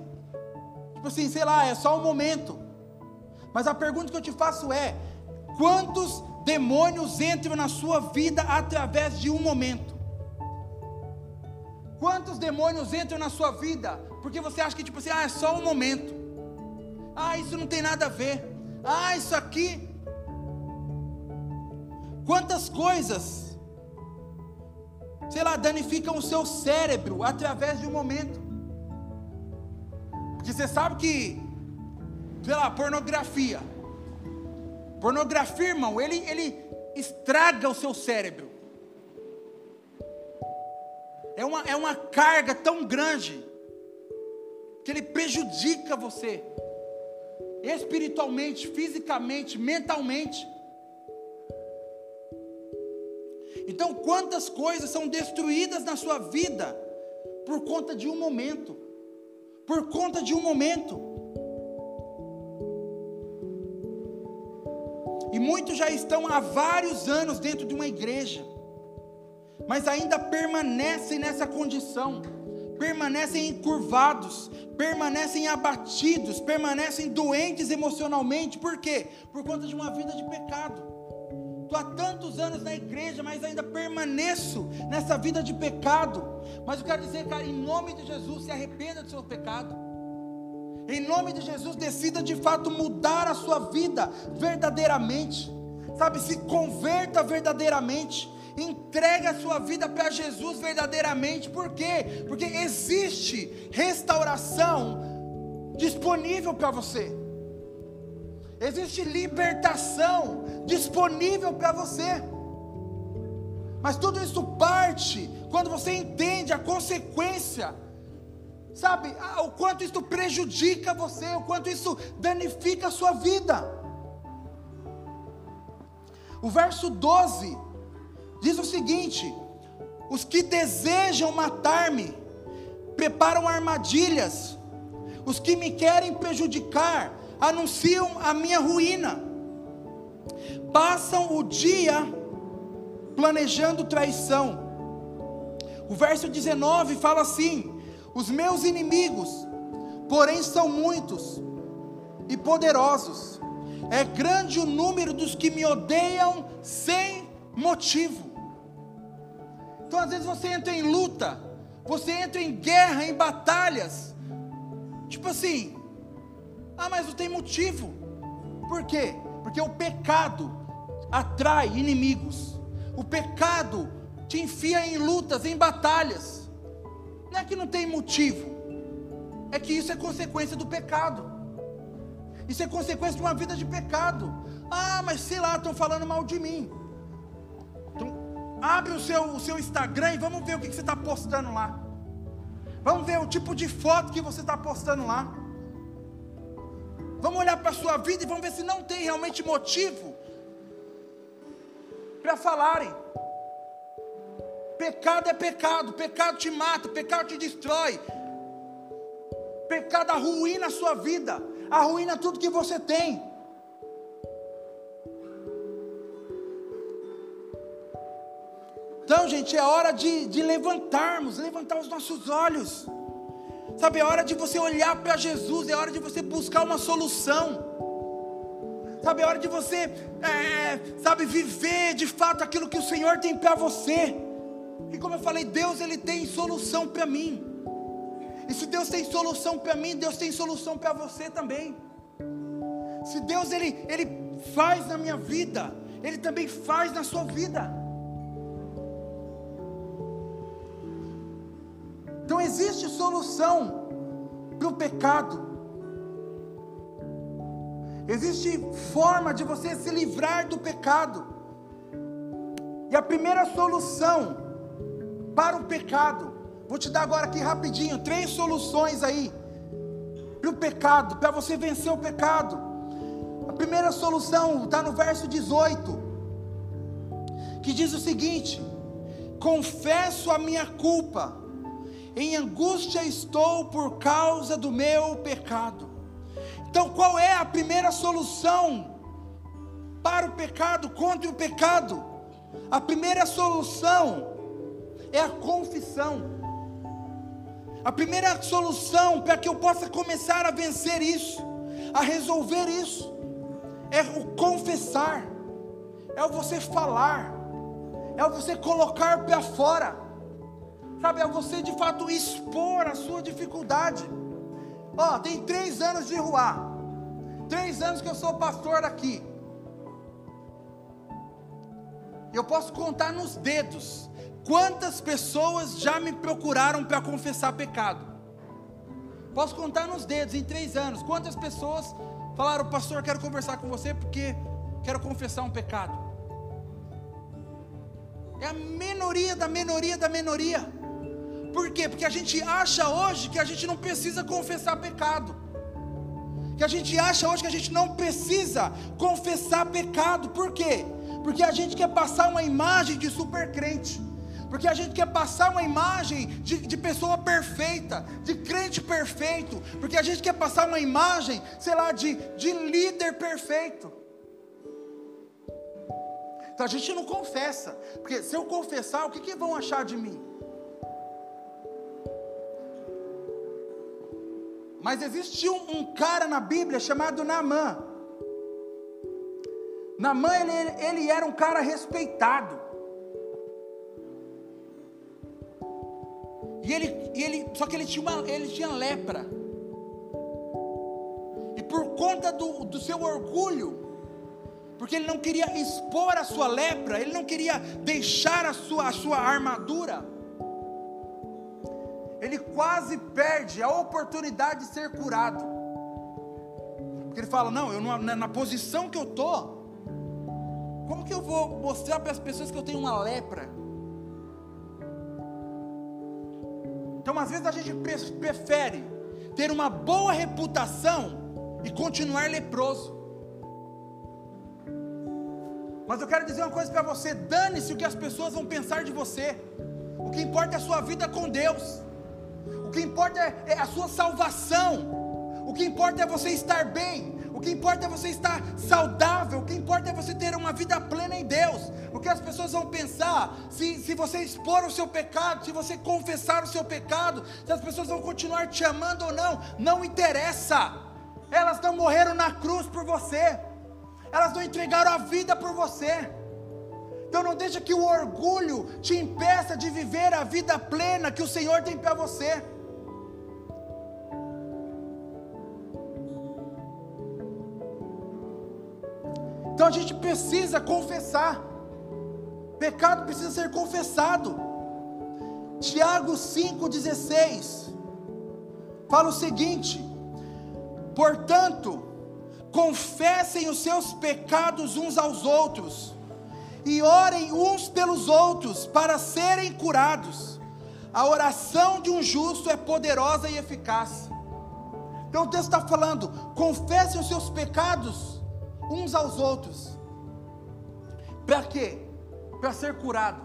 Tipo assim, sei lá, é só um momento. Mas a pergunta que eu te faço é: quantos demônios entram na sua vida através de um momento. Quantos demônios entram na sua vida porque você acha que tipo assim, ah, é só um momento. Ah, isso não tem nada a ver. Ah, isso aqui. Quantas coisas, sei lá, danificam o seu cérebro através de um momento. Porque você sabe que, sei lá, pornografia Pornografia, irmão, ele, ele estraga o seu cérebro. É uma, é uma carga tão grande que ele prejudica você espiritualmente, fisicamente, mentalmente. Então, quantas coisas são destruídas na sua vida por conta de um momento? Por conta de um momento. E muitos já estão há vários anos dentro de uma igreja, mas ainda permanecem nessa condição, permanecem encurvados, permanecem abatidos, permanecem doentes emocionalmente, por quê? Por conta de uma vida de pecado. Estou há tantos anos na igreja, mas ainda permaneço nessa vida de pecado. Mas eu quero dizer, cara, em nome de Jesus, se arrependa do seu pecado. Em nome de Jesus, decida de fato mudar a sua vida verdadeiramente. Sabe, se converta verdadeiramente. Entregue a sua vida para Jesus verdadeiramente. Por quê? Porque existe restauração disponível para você. Existe libertação disponível para você. Mas tudo isso parte quando você entende a consequência Sabe, o quanto isso prejudica você, o quanto isso danifica a sua vida. O verso 12 diz o seguinte: Os que desejam matar-me preparam armadilhas, os que me querem prejudicar anunciam a minha ruína, passam o dia planejando traição. O verso 19 fala assim: os meus inimigos, porém, são muitos e poderosos. É grande o número dos que me odeiam sem motivo. Então, às vezes, você entra em luta, você entra em guerra, em batalhas. Tipo assim, ah, mas não tem motivo. Por quê? Porque o pecado atrai inimigos. O pecado te enfia em lutas, em batalhas. Não é que não tem motivo, é que isso é consequência do pecado. Isso é consequência de uma vida de pecado. Ah, mas sei lá, estão falando mal de mim. Então, abre o seu, o seu Instagram e vamos ver o que, que você está postando lá. Vamos ver o tipo de foto que você está postando lá. Vamos olhar para a sua vida e vamos ver se não tem realmente motivo para falarem. Pecado é pecado, pecado te mata, pecado te destrói. Pecado arruína a sua vida, arruína tudo que você tem. Então, gente, é hora de, de levantarmos, levantar os nossos olhos. Sabe, é hora de você olhar para Jesus, é hora de você buscar uma solução. Sabe, é hora de você, é, sabe, viver de fato aquilo que o Senhor tem para você. E como eu falei, Deus ele tem solução para mim. E se Deus tem solução para mim, Deus tem solução para você também. Se Deus ele, ele faz na minha vida, Ele também faz na sua vida. Existe solução para o pecado. Existe forma de você se livrar do pecado. E a primeira solução para o pecado, vou te dar agora aqui rapidinho três soluções aí para o pecado, para você vencer o pecado. A primeira solução está no verso 18, que diz o seguinte: Confesso a minha culpa, em angústia estou por causa do meu pecado. Então, qual é a primeira solução para o pecado, contra o pecado? A primeira solução é a confissão. A primeira solução para que eu possa começar a vencer isso, a resolver isso, é o confessar, é o você falar, é o você colocar para fora, sabe? É você de fato expor a sua dificuldade. Ó, tem três anos de rua, três anos que eu sou pastor aqui. Eu posso contar nos dedos Quantas pessoas já me procuraram para confessar pecado? Posso contar nos dedos, em três anos. Quantas pessoas falaram, pastor, quero conversar com você porque quero confessar um pecado? É a minoria da minoria da minoria. Por quê? Porque a gente acha hoje que a gente não precisa confessar pecado. Que a gente acha hoje que a gente não precisa confessar pecado. Por quê? Porque a gente quer passar uma imagem de super crente porque a gente quer passar uma imagem de, de, pessoa perfeita, de crente perfeito, porque a gente quer passar uma imagem, sei lá, de, de líder perfeito. Então a gente não confessa, porque se eu confessar, o que, que vão achar de mim? Mas existe um, um cara na Bíblia chamado Naamã. Naamã, ele, ele era um cara respeitado. E ele, e ele só que ele tinha, uma, ele tinha lepra. E por conta do, do seu orgulho, porque ele não queria expor a sua lepra, ele não queria deixar a sua, a sua armadura, quase perde a oportunidade de ser curado. Porque ele fala: Não, eu na, na posição que eu estou, como que eu vou mostrar para as pessoas que eu tenho uma lepra? Então, às vezes, a gente prefere ter uma boa reputação e continuar leproso. Mas eu quero dizer uma coisa para você: dane-se o que as pessoas vão pensar de você. O que importa é a sua vida com Deus. Que importa é, é a sua salvação. O que importa é você estar bem. O que importa é você estar saudável. O que importa é você ter uma vida plena em Deus. O que as pessoas vão pensar se, se você expor o seu pecado, se você confessar o seu pecado, se as pessoas vão continuar te amando ou não, não interessa. Elas não morreram na cruz por você. Elas não entregaram a vida por você. Então não deixa que o orgulho te impeça de viver a vida plena que o Senhor tem para você. Então a gente precisa confessar. Pecado precisa ser confessado. Tiago 5,16 fala o seguinte: portanto, confessem os seus pecados uns aos outros, e orem uns pelos outros para serem curados. A oração de um justo é poderosa e eficaz. Então o texto está falando: confessem os seus pecados uns aos outros. Para quê? Para ser curado.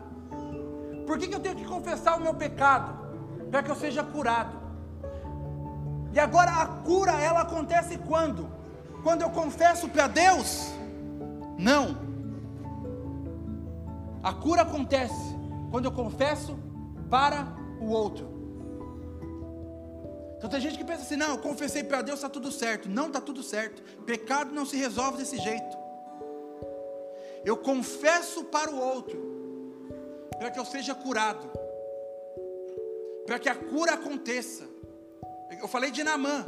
Por que, que eu tenho que confessar o meu pecado? Para que eu seja curado. E agora a cura, ela acontece quando? Quando eu confesso para Deus? Não. A cura acontece quando eu confesso para o outro. Então tem gente que pensa assim: não, eu confessei para Deus, está tudo certo. Não está tudo certo. Pecado não se resolve desse jeito. Eu confesso para o outro, para que eu seja curado, para que a cura aconteça. Eu falei de Namã.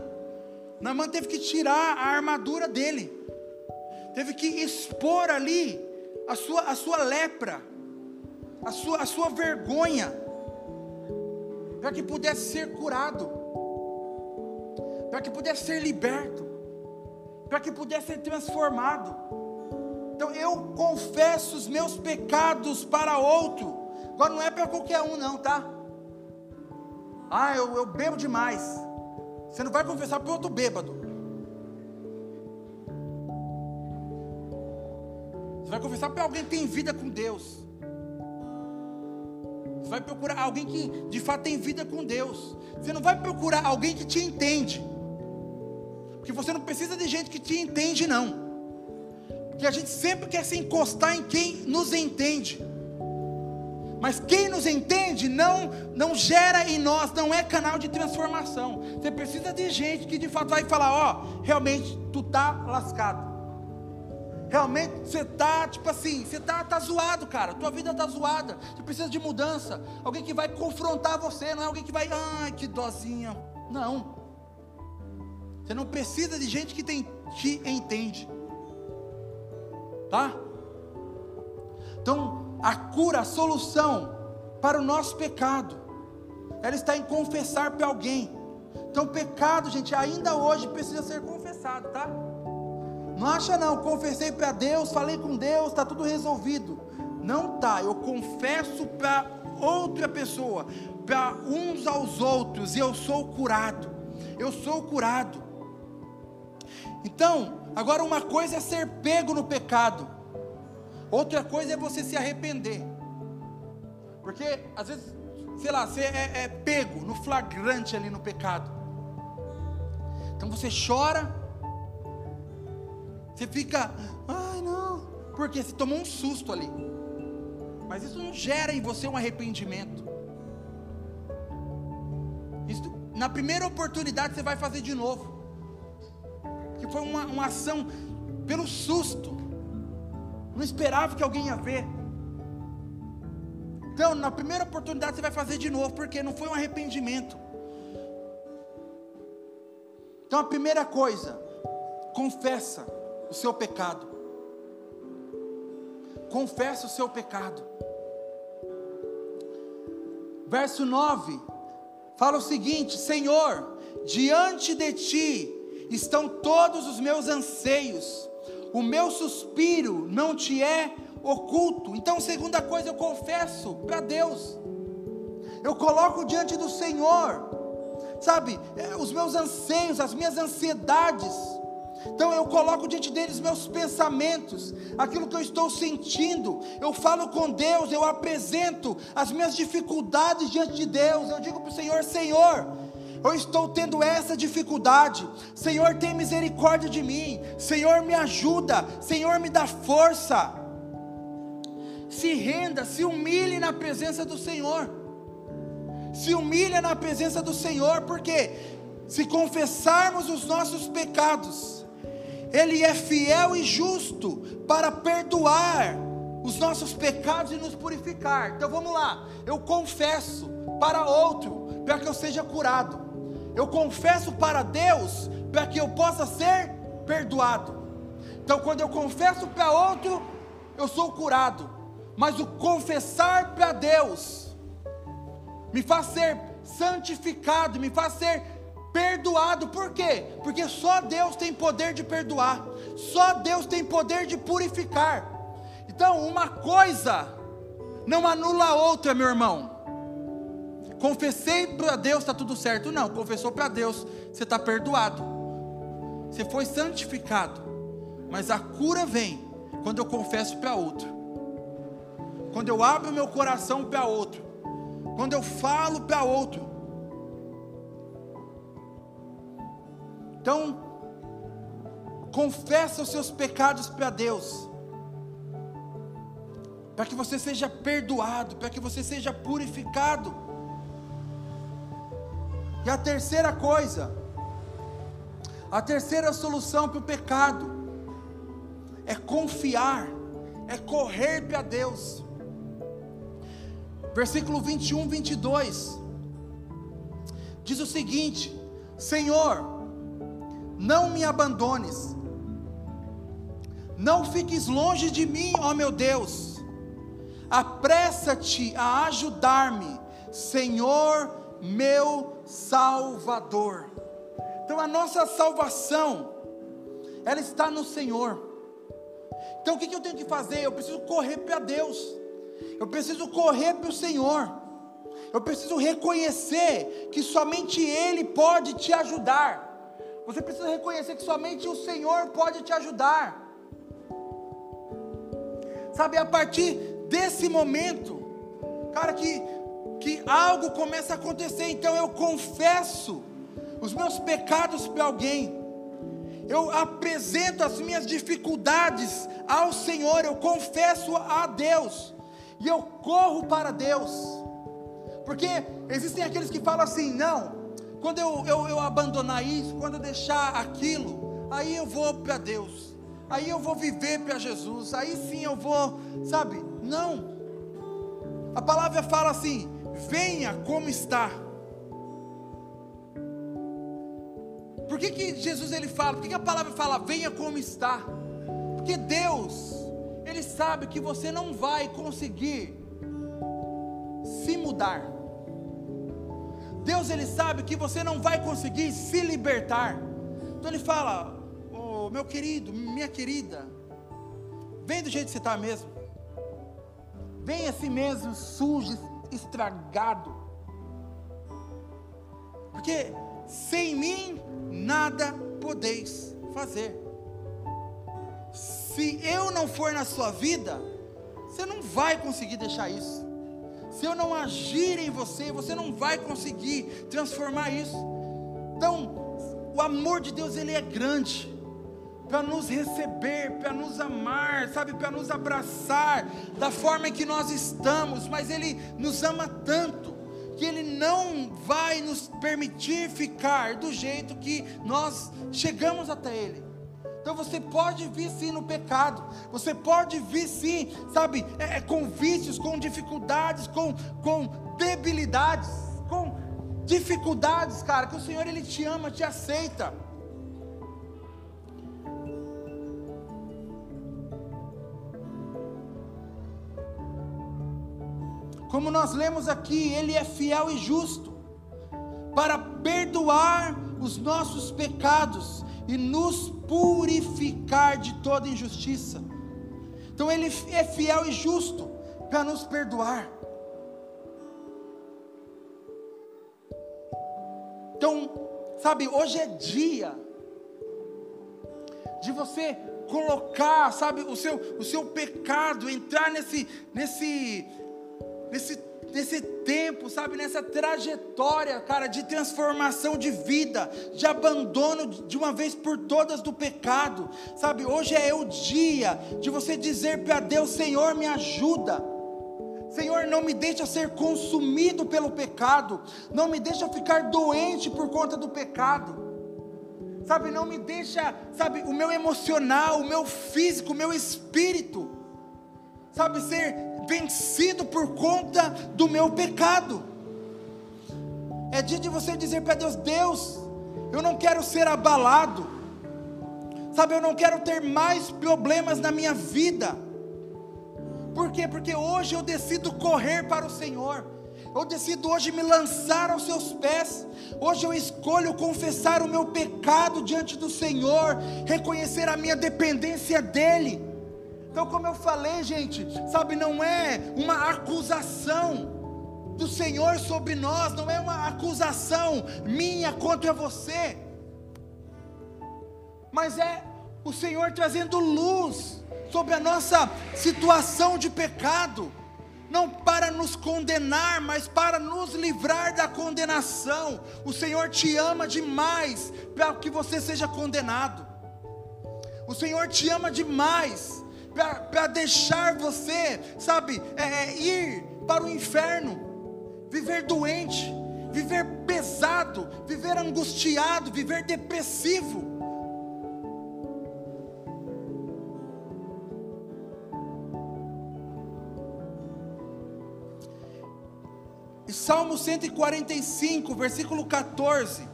Namã teve que tirar a armadura dele, teve que expor ali a sua, a sua lepra, a sua, a sua vergonha, para que pudesse ser curado, para que pudesse ser liberto, para que pudesse ser transformado. Então eu confesso os meus pecados para outro. Agora não é para qualquer um, não, tá? Ah, eu, eu bebo demais. Você não vai confessar para outro bêbado. Você vai confessar para alguém que tem vida com Deus. Você vai procurar alguém que de fato tem vida com Deus. Você não vai procurar alguém que te entende. Porque você não precisa de gente que te entende, não. Porque a gente sempre quer se encostar em quem nos entende. Mas quem nos entende não não gera em nós, não é canal de transformação. Você precisa de gente que de fato vai falar, ó, oh, realmente tu tá lascado. Realmente você tá, tipo assim, você tá, tá zoado, cara. Tua vida tá zoada. Você precisa de mudança. Alguém que vai confrontar você, não é alguém que vai, ai, que dozinha. Não. Você não precisa de gente que tem, te entende. Tá? Então, a cura, a solução para o nosso pecado, ela está em confessar para alguém. Então, pecado, gente, ainda hoje precisa ser confessado, tá? Não acha não, confessei para Deus, falei com Deus, está tudo resolvido. Não tá, eu confesso para outra pessoa, para uns aos outros, e eu sou curado. Eu sou curado. Então, agora uma coisa é ser pego no pecado. Outra coisa é você se arrepender. Porque às vezes, sei lá, você é, é pego no flagrante ali no pecado. Então você chora, você fica, ai não, porque você tomou um susto ali. Mas isso não gera em você um arrependimento. Isso, na primeira oportunidade você vai fazer de novo. Que foi uma, uma ação pelo susto. Não esperava que alguém ia ver. Então, na primeira oportunidade você vai fazer de novo, porque não foi um arrependimento. Então, a primeira coisa, confessa o seu pecado. Confessa o seu pecado. Verso 9 fala o seguinte: Senhor, diante de ti estão todos os meus anseios o meu suspiro não te é oculto. Então, segunda coisa, eu confesso para Deus, eu coloco diante do Senhor, sabe, é, os meus anseios, as minhas ansiedades. Então eu coloco diante deles meus pensamentos, aquilo que eu estou sentindo. Eu falo com Deus, eu apresento as minhas dificuldades diante de Deus. Eu digo para o Senhor: Senhor, eu estou tendo essa dificuldade. Senhor, tem misericórdia de mim. Senhor, me ajuda. Senhor, me dá força. Se renda, se humilhe na presença do Senhor. Se humilha na presença do Senhor, porque se confessarmos os nossos pecados, Ele é fiel e justo para perdoar os nossos pecados e nos purificar. Então vamos lá, eu confesso para outro, para que eu seja curado. Eu confesso para Deus para que eu possa ser perdoado. Então, quando eu confesso para outro, eu sou curado. Mas o confessar para Deus me faz ser santificado, me faz ser perdoado. Por quê? Porque só Deus tem poder de perdoar. Só Deus tem poder de purificar. Então, uma coisa não anula a outra, meu irmão. Confessei para Deus, está tudo certo. Não, confessou para Deus, você está perdoado. Você foi santificado. Mas a cura vem quando eu confesso para outro. Quando eu abro meu coração para outro. quando eu falo para outro. Então, confessa os seus pecados para Deus, para que você seja perdoado, para que você seja purificado. E a terceira coisa, a terceira solução para o pecado é confiar, é correr para Deus. Versículo 21, 22 diz o seguinte: Senhor, não me abandones, não fiques longe de mim, ó meu Deus, apressa-te a ajudar-me, Senhor meu Salvador. Então a nossa salvação, ela está no Senhor. Então o que, eu tenho que fazer? Eu preciso correr para Deus, eu preciso correr para o Senhor, eu preciso reconhecer que somente Ele pode te ajudar. Você precisa reconhecer que somente o Senhor pode te ajudar. Sabe, a partir desse momento, cara, que, que algo começa a acontecer, então eu confesso os meus pecados para alguém, eu apresento as minhas dificuldades ao Senhor, eu confesso a Deus, e eu corro para Deus, porque existem aqueles que falam assim: não, quando eu, eu, eu abandonar isso, quando eu deixar aquilo, aí eu vou para Deus, aí eu vou viver para Jesus, aí sim eu vou, sabe? Não, a palavra fala assim: venha como está. Por que, que Jesus ele fala? Por que, que a palavra fala venha como está? Porque Deus, Ele sabe que você não vai conseguir se mudar. Deus ele sabe que você não vai conseguir se libertar. Então ele fala: oh, meu querido, minha querida, vem do jeito que você está mesmo. Vem assim mesmo, sujo, estragado. Porque sem mim nada podeis fazer. Se eu não for na sua vida, você não vai conseguir deixar isso se eu não agir em você, você não vai conseguir transformar isso. Então, o amor de Deus ele é grande para nos receber, para nos amar, sabe, para nos abraçar da forma em que nós estamos, mas ele nos ama tanto que ele não vai nos permitir ficar do jeito que nós chegamos até ele. Então você pode vir sim no pecado, você pode vir sim, sabe, é, é, com vícios, com dificuldades, com, com debilidades, com dificuldades, cara, que o Senhor Ele te ama, te aceita. Como nós lemos aqui, Ele é fiel e justo para perdoar os nossos pecados e nos purificar de toda injustiça. Então Ele é fiel e justo para nos perdoar. Então, sabe, hoje é dia de você colocar, sabe, o seu, o seu pecado, entrar nesse, nesse, nesse nesse tempo, sabe, nessa trajetória, cara, de transformação de vida, de abandono de uma vez por todas do pecado, sabe? Hoje é o dia de você dizer para Deus: Senhor, me ajuda. Senhor, não me deixa ser consumido pelo pecado, não me deixa ficar doente por conta do pecado. Sabe, não me deixa, sabe, o meu emocional, o meu físico, o meu espírito, sabe, ser vencido por conta do meu pecado. É dia de você dizer para Deus: Deus, eu não quero ser abalado, sabe, eu não quero ter mais problemas na minha vida. Por quê? Porque hoje eu decido correr para o Senhor. Eu decido hoje me lançar aos seus pés. Hoje eu escolho confessar o meu pecado diante do Senhor, reconhecer a minha dependência dEle. Então, como eu falei, gente, sabe, não é uma acusação do Senhor sobre nós, não é uma acusação minha contra você, mas é o Senhor trazendo luz sobre a nossa situação de pecado. não para nos condenar, mas para nos livrar da condenação. O Senhor te ama demais para que você seja condenado. O Senhor te ama demais para deixar você, sabe, é, é, ir para o inferno, viver doente, viver pesado, viver angustiado, viver depressivo. E Salmo 145, versículo 14,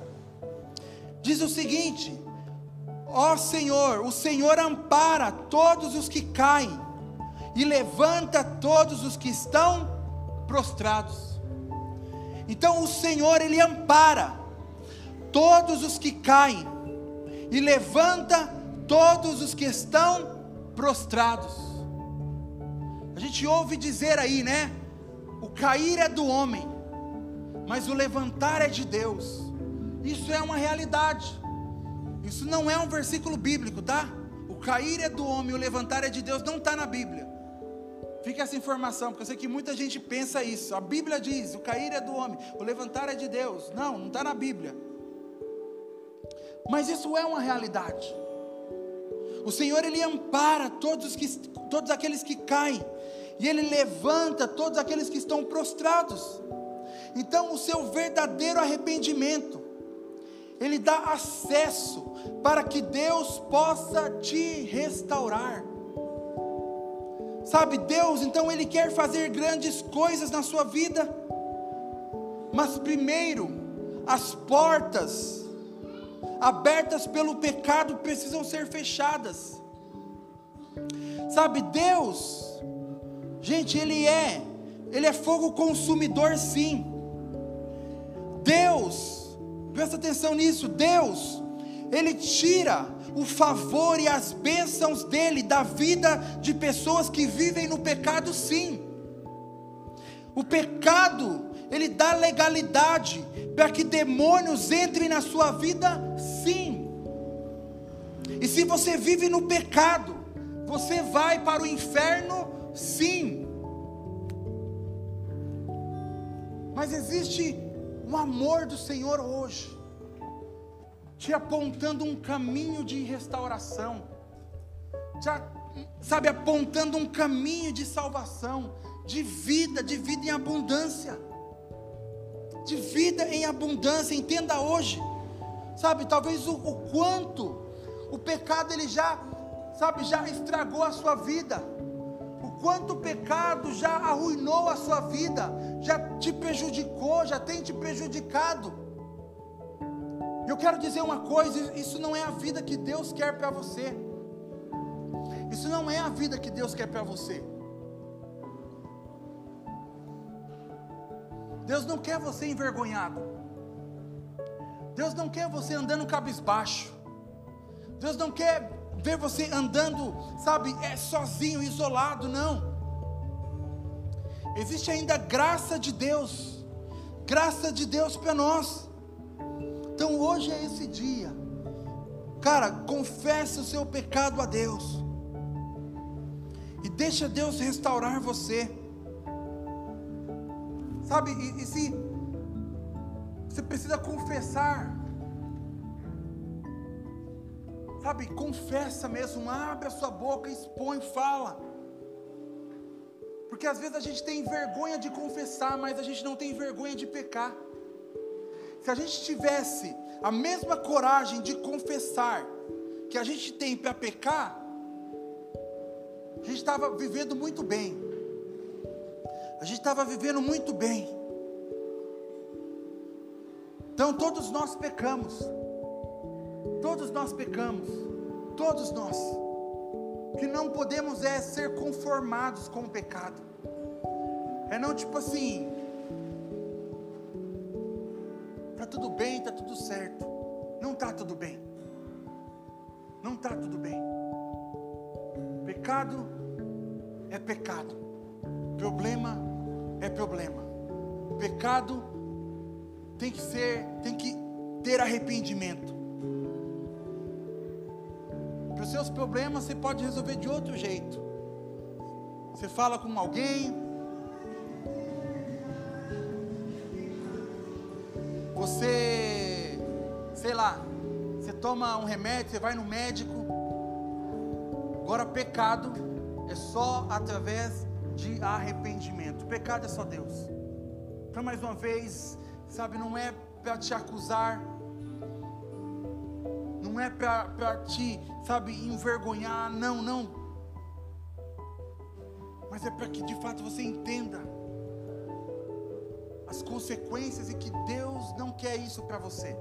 diz o seguinte: Ó Senhor, o Senhor ampara todos os que caem e levanta todos os que estão prostrados. Então o Senhor, Ele ampara todos os que caem e levanta todos os que estão prostrados. A gente ouve dizer aí, né? O cair é do homem, mas o levantar é de Deus. Isso é uma realidade. Isso não é um versículo bíblico, tá? O cair é do homem, o levantar é de Deus, não está na Bíblia. Fica essa informação, porque eu sei que muita gente pensa isso. A Bíblia diz: o cair é do homem, o levantar é de Deus. Não, não está na Bíblia. Mas isso é uma realidade. O Senhor ele ampara todos, que, todos aqueles que caem, e Ele levanta todos aqueles que estão prostrados. Então, o seu verdadeiro arrependimento, Ele dá acesso para que Deus possa te restaurar. Sabe, Deus, então Ele quer fazer grandes coisas na sua vida, mas primeiro, as portas abertas pelo pecado precisam ser fechadas. Sabe, Deus, gente, Ele é, Ele é fogo consumidor, sim. Deus, presta atenção nisso, Deus, Ele tira o favor e as bênçãos dele da vida de pessoas que vivem no pecado, sim. O pecado, ele dá legalidade para que demônios entrem na sua vida, sim. E se você vive no pecado, você vai para o inferno, sim. Mas existe um amor do Senhor hoje te apontando um caminho de restauração, te, sabe, apontando um caminho de salvação, de vida, de vida em abundância, de vida em abundância. Entenda hoje, sabe, talvez o, o quanto o pecado ele já, sabe, já estragou a sua vida. O quanto o pecado já arruinou a sua vida, já te prejudicou, já tem te prejudicado. Eu quero dizer uma coisa: isso não é a vida que Deus quer para você. Isso não é a vida que Deus quer para você. Deus não quer você envergonhado. Deus não quer você andando cabisbaixo. Deus não quer ver você andando, sabe, é sozinho, isolado, não. Existe ainda graça de Deus. Graça de Deus para nós. Então hoje é esse dia. Cara, confesse o seu pecado a Deus. E deixa Deus restaurar você. Sabe, e, e se você precisa confessar. Sabe, confessa mesmo, abre a sua boca, expõe, fala. Porque às vezes a gente tem vergonha de confessar, mas a gente não tem vergonha de pecar. Se a gente tivesse a mesma coragem de confessar que a gente tem para pecar, a gente estava vivendo muito bem. A gente estava vivendo muito bem. Então todos nós pecamos. Todos nós pecamos. Todos nós. Que não podemos é ser conformados com o pecado. É não tipo assim, tudo bem, está tudo certo. Não está tudo bem. Não está tudo bem. Pecado é pecado. Problema é problema. Pecado tem que ser, tem que ter arrependimento. Para os seus problemas você pode resolver de outro jeito. Você fala com alguém. Você, sei lá, você toma um remédio, você vai no médico. Agora, pecado é só através de arrependimento. Pecado é só Deus. Para mais uma vez, sabe, não é para te acusar não é para te, sabe, envergonhar, não, não. Mas é para que de fato você entenda as consequências e que Deus não quer isso para você.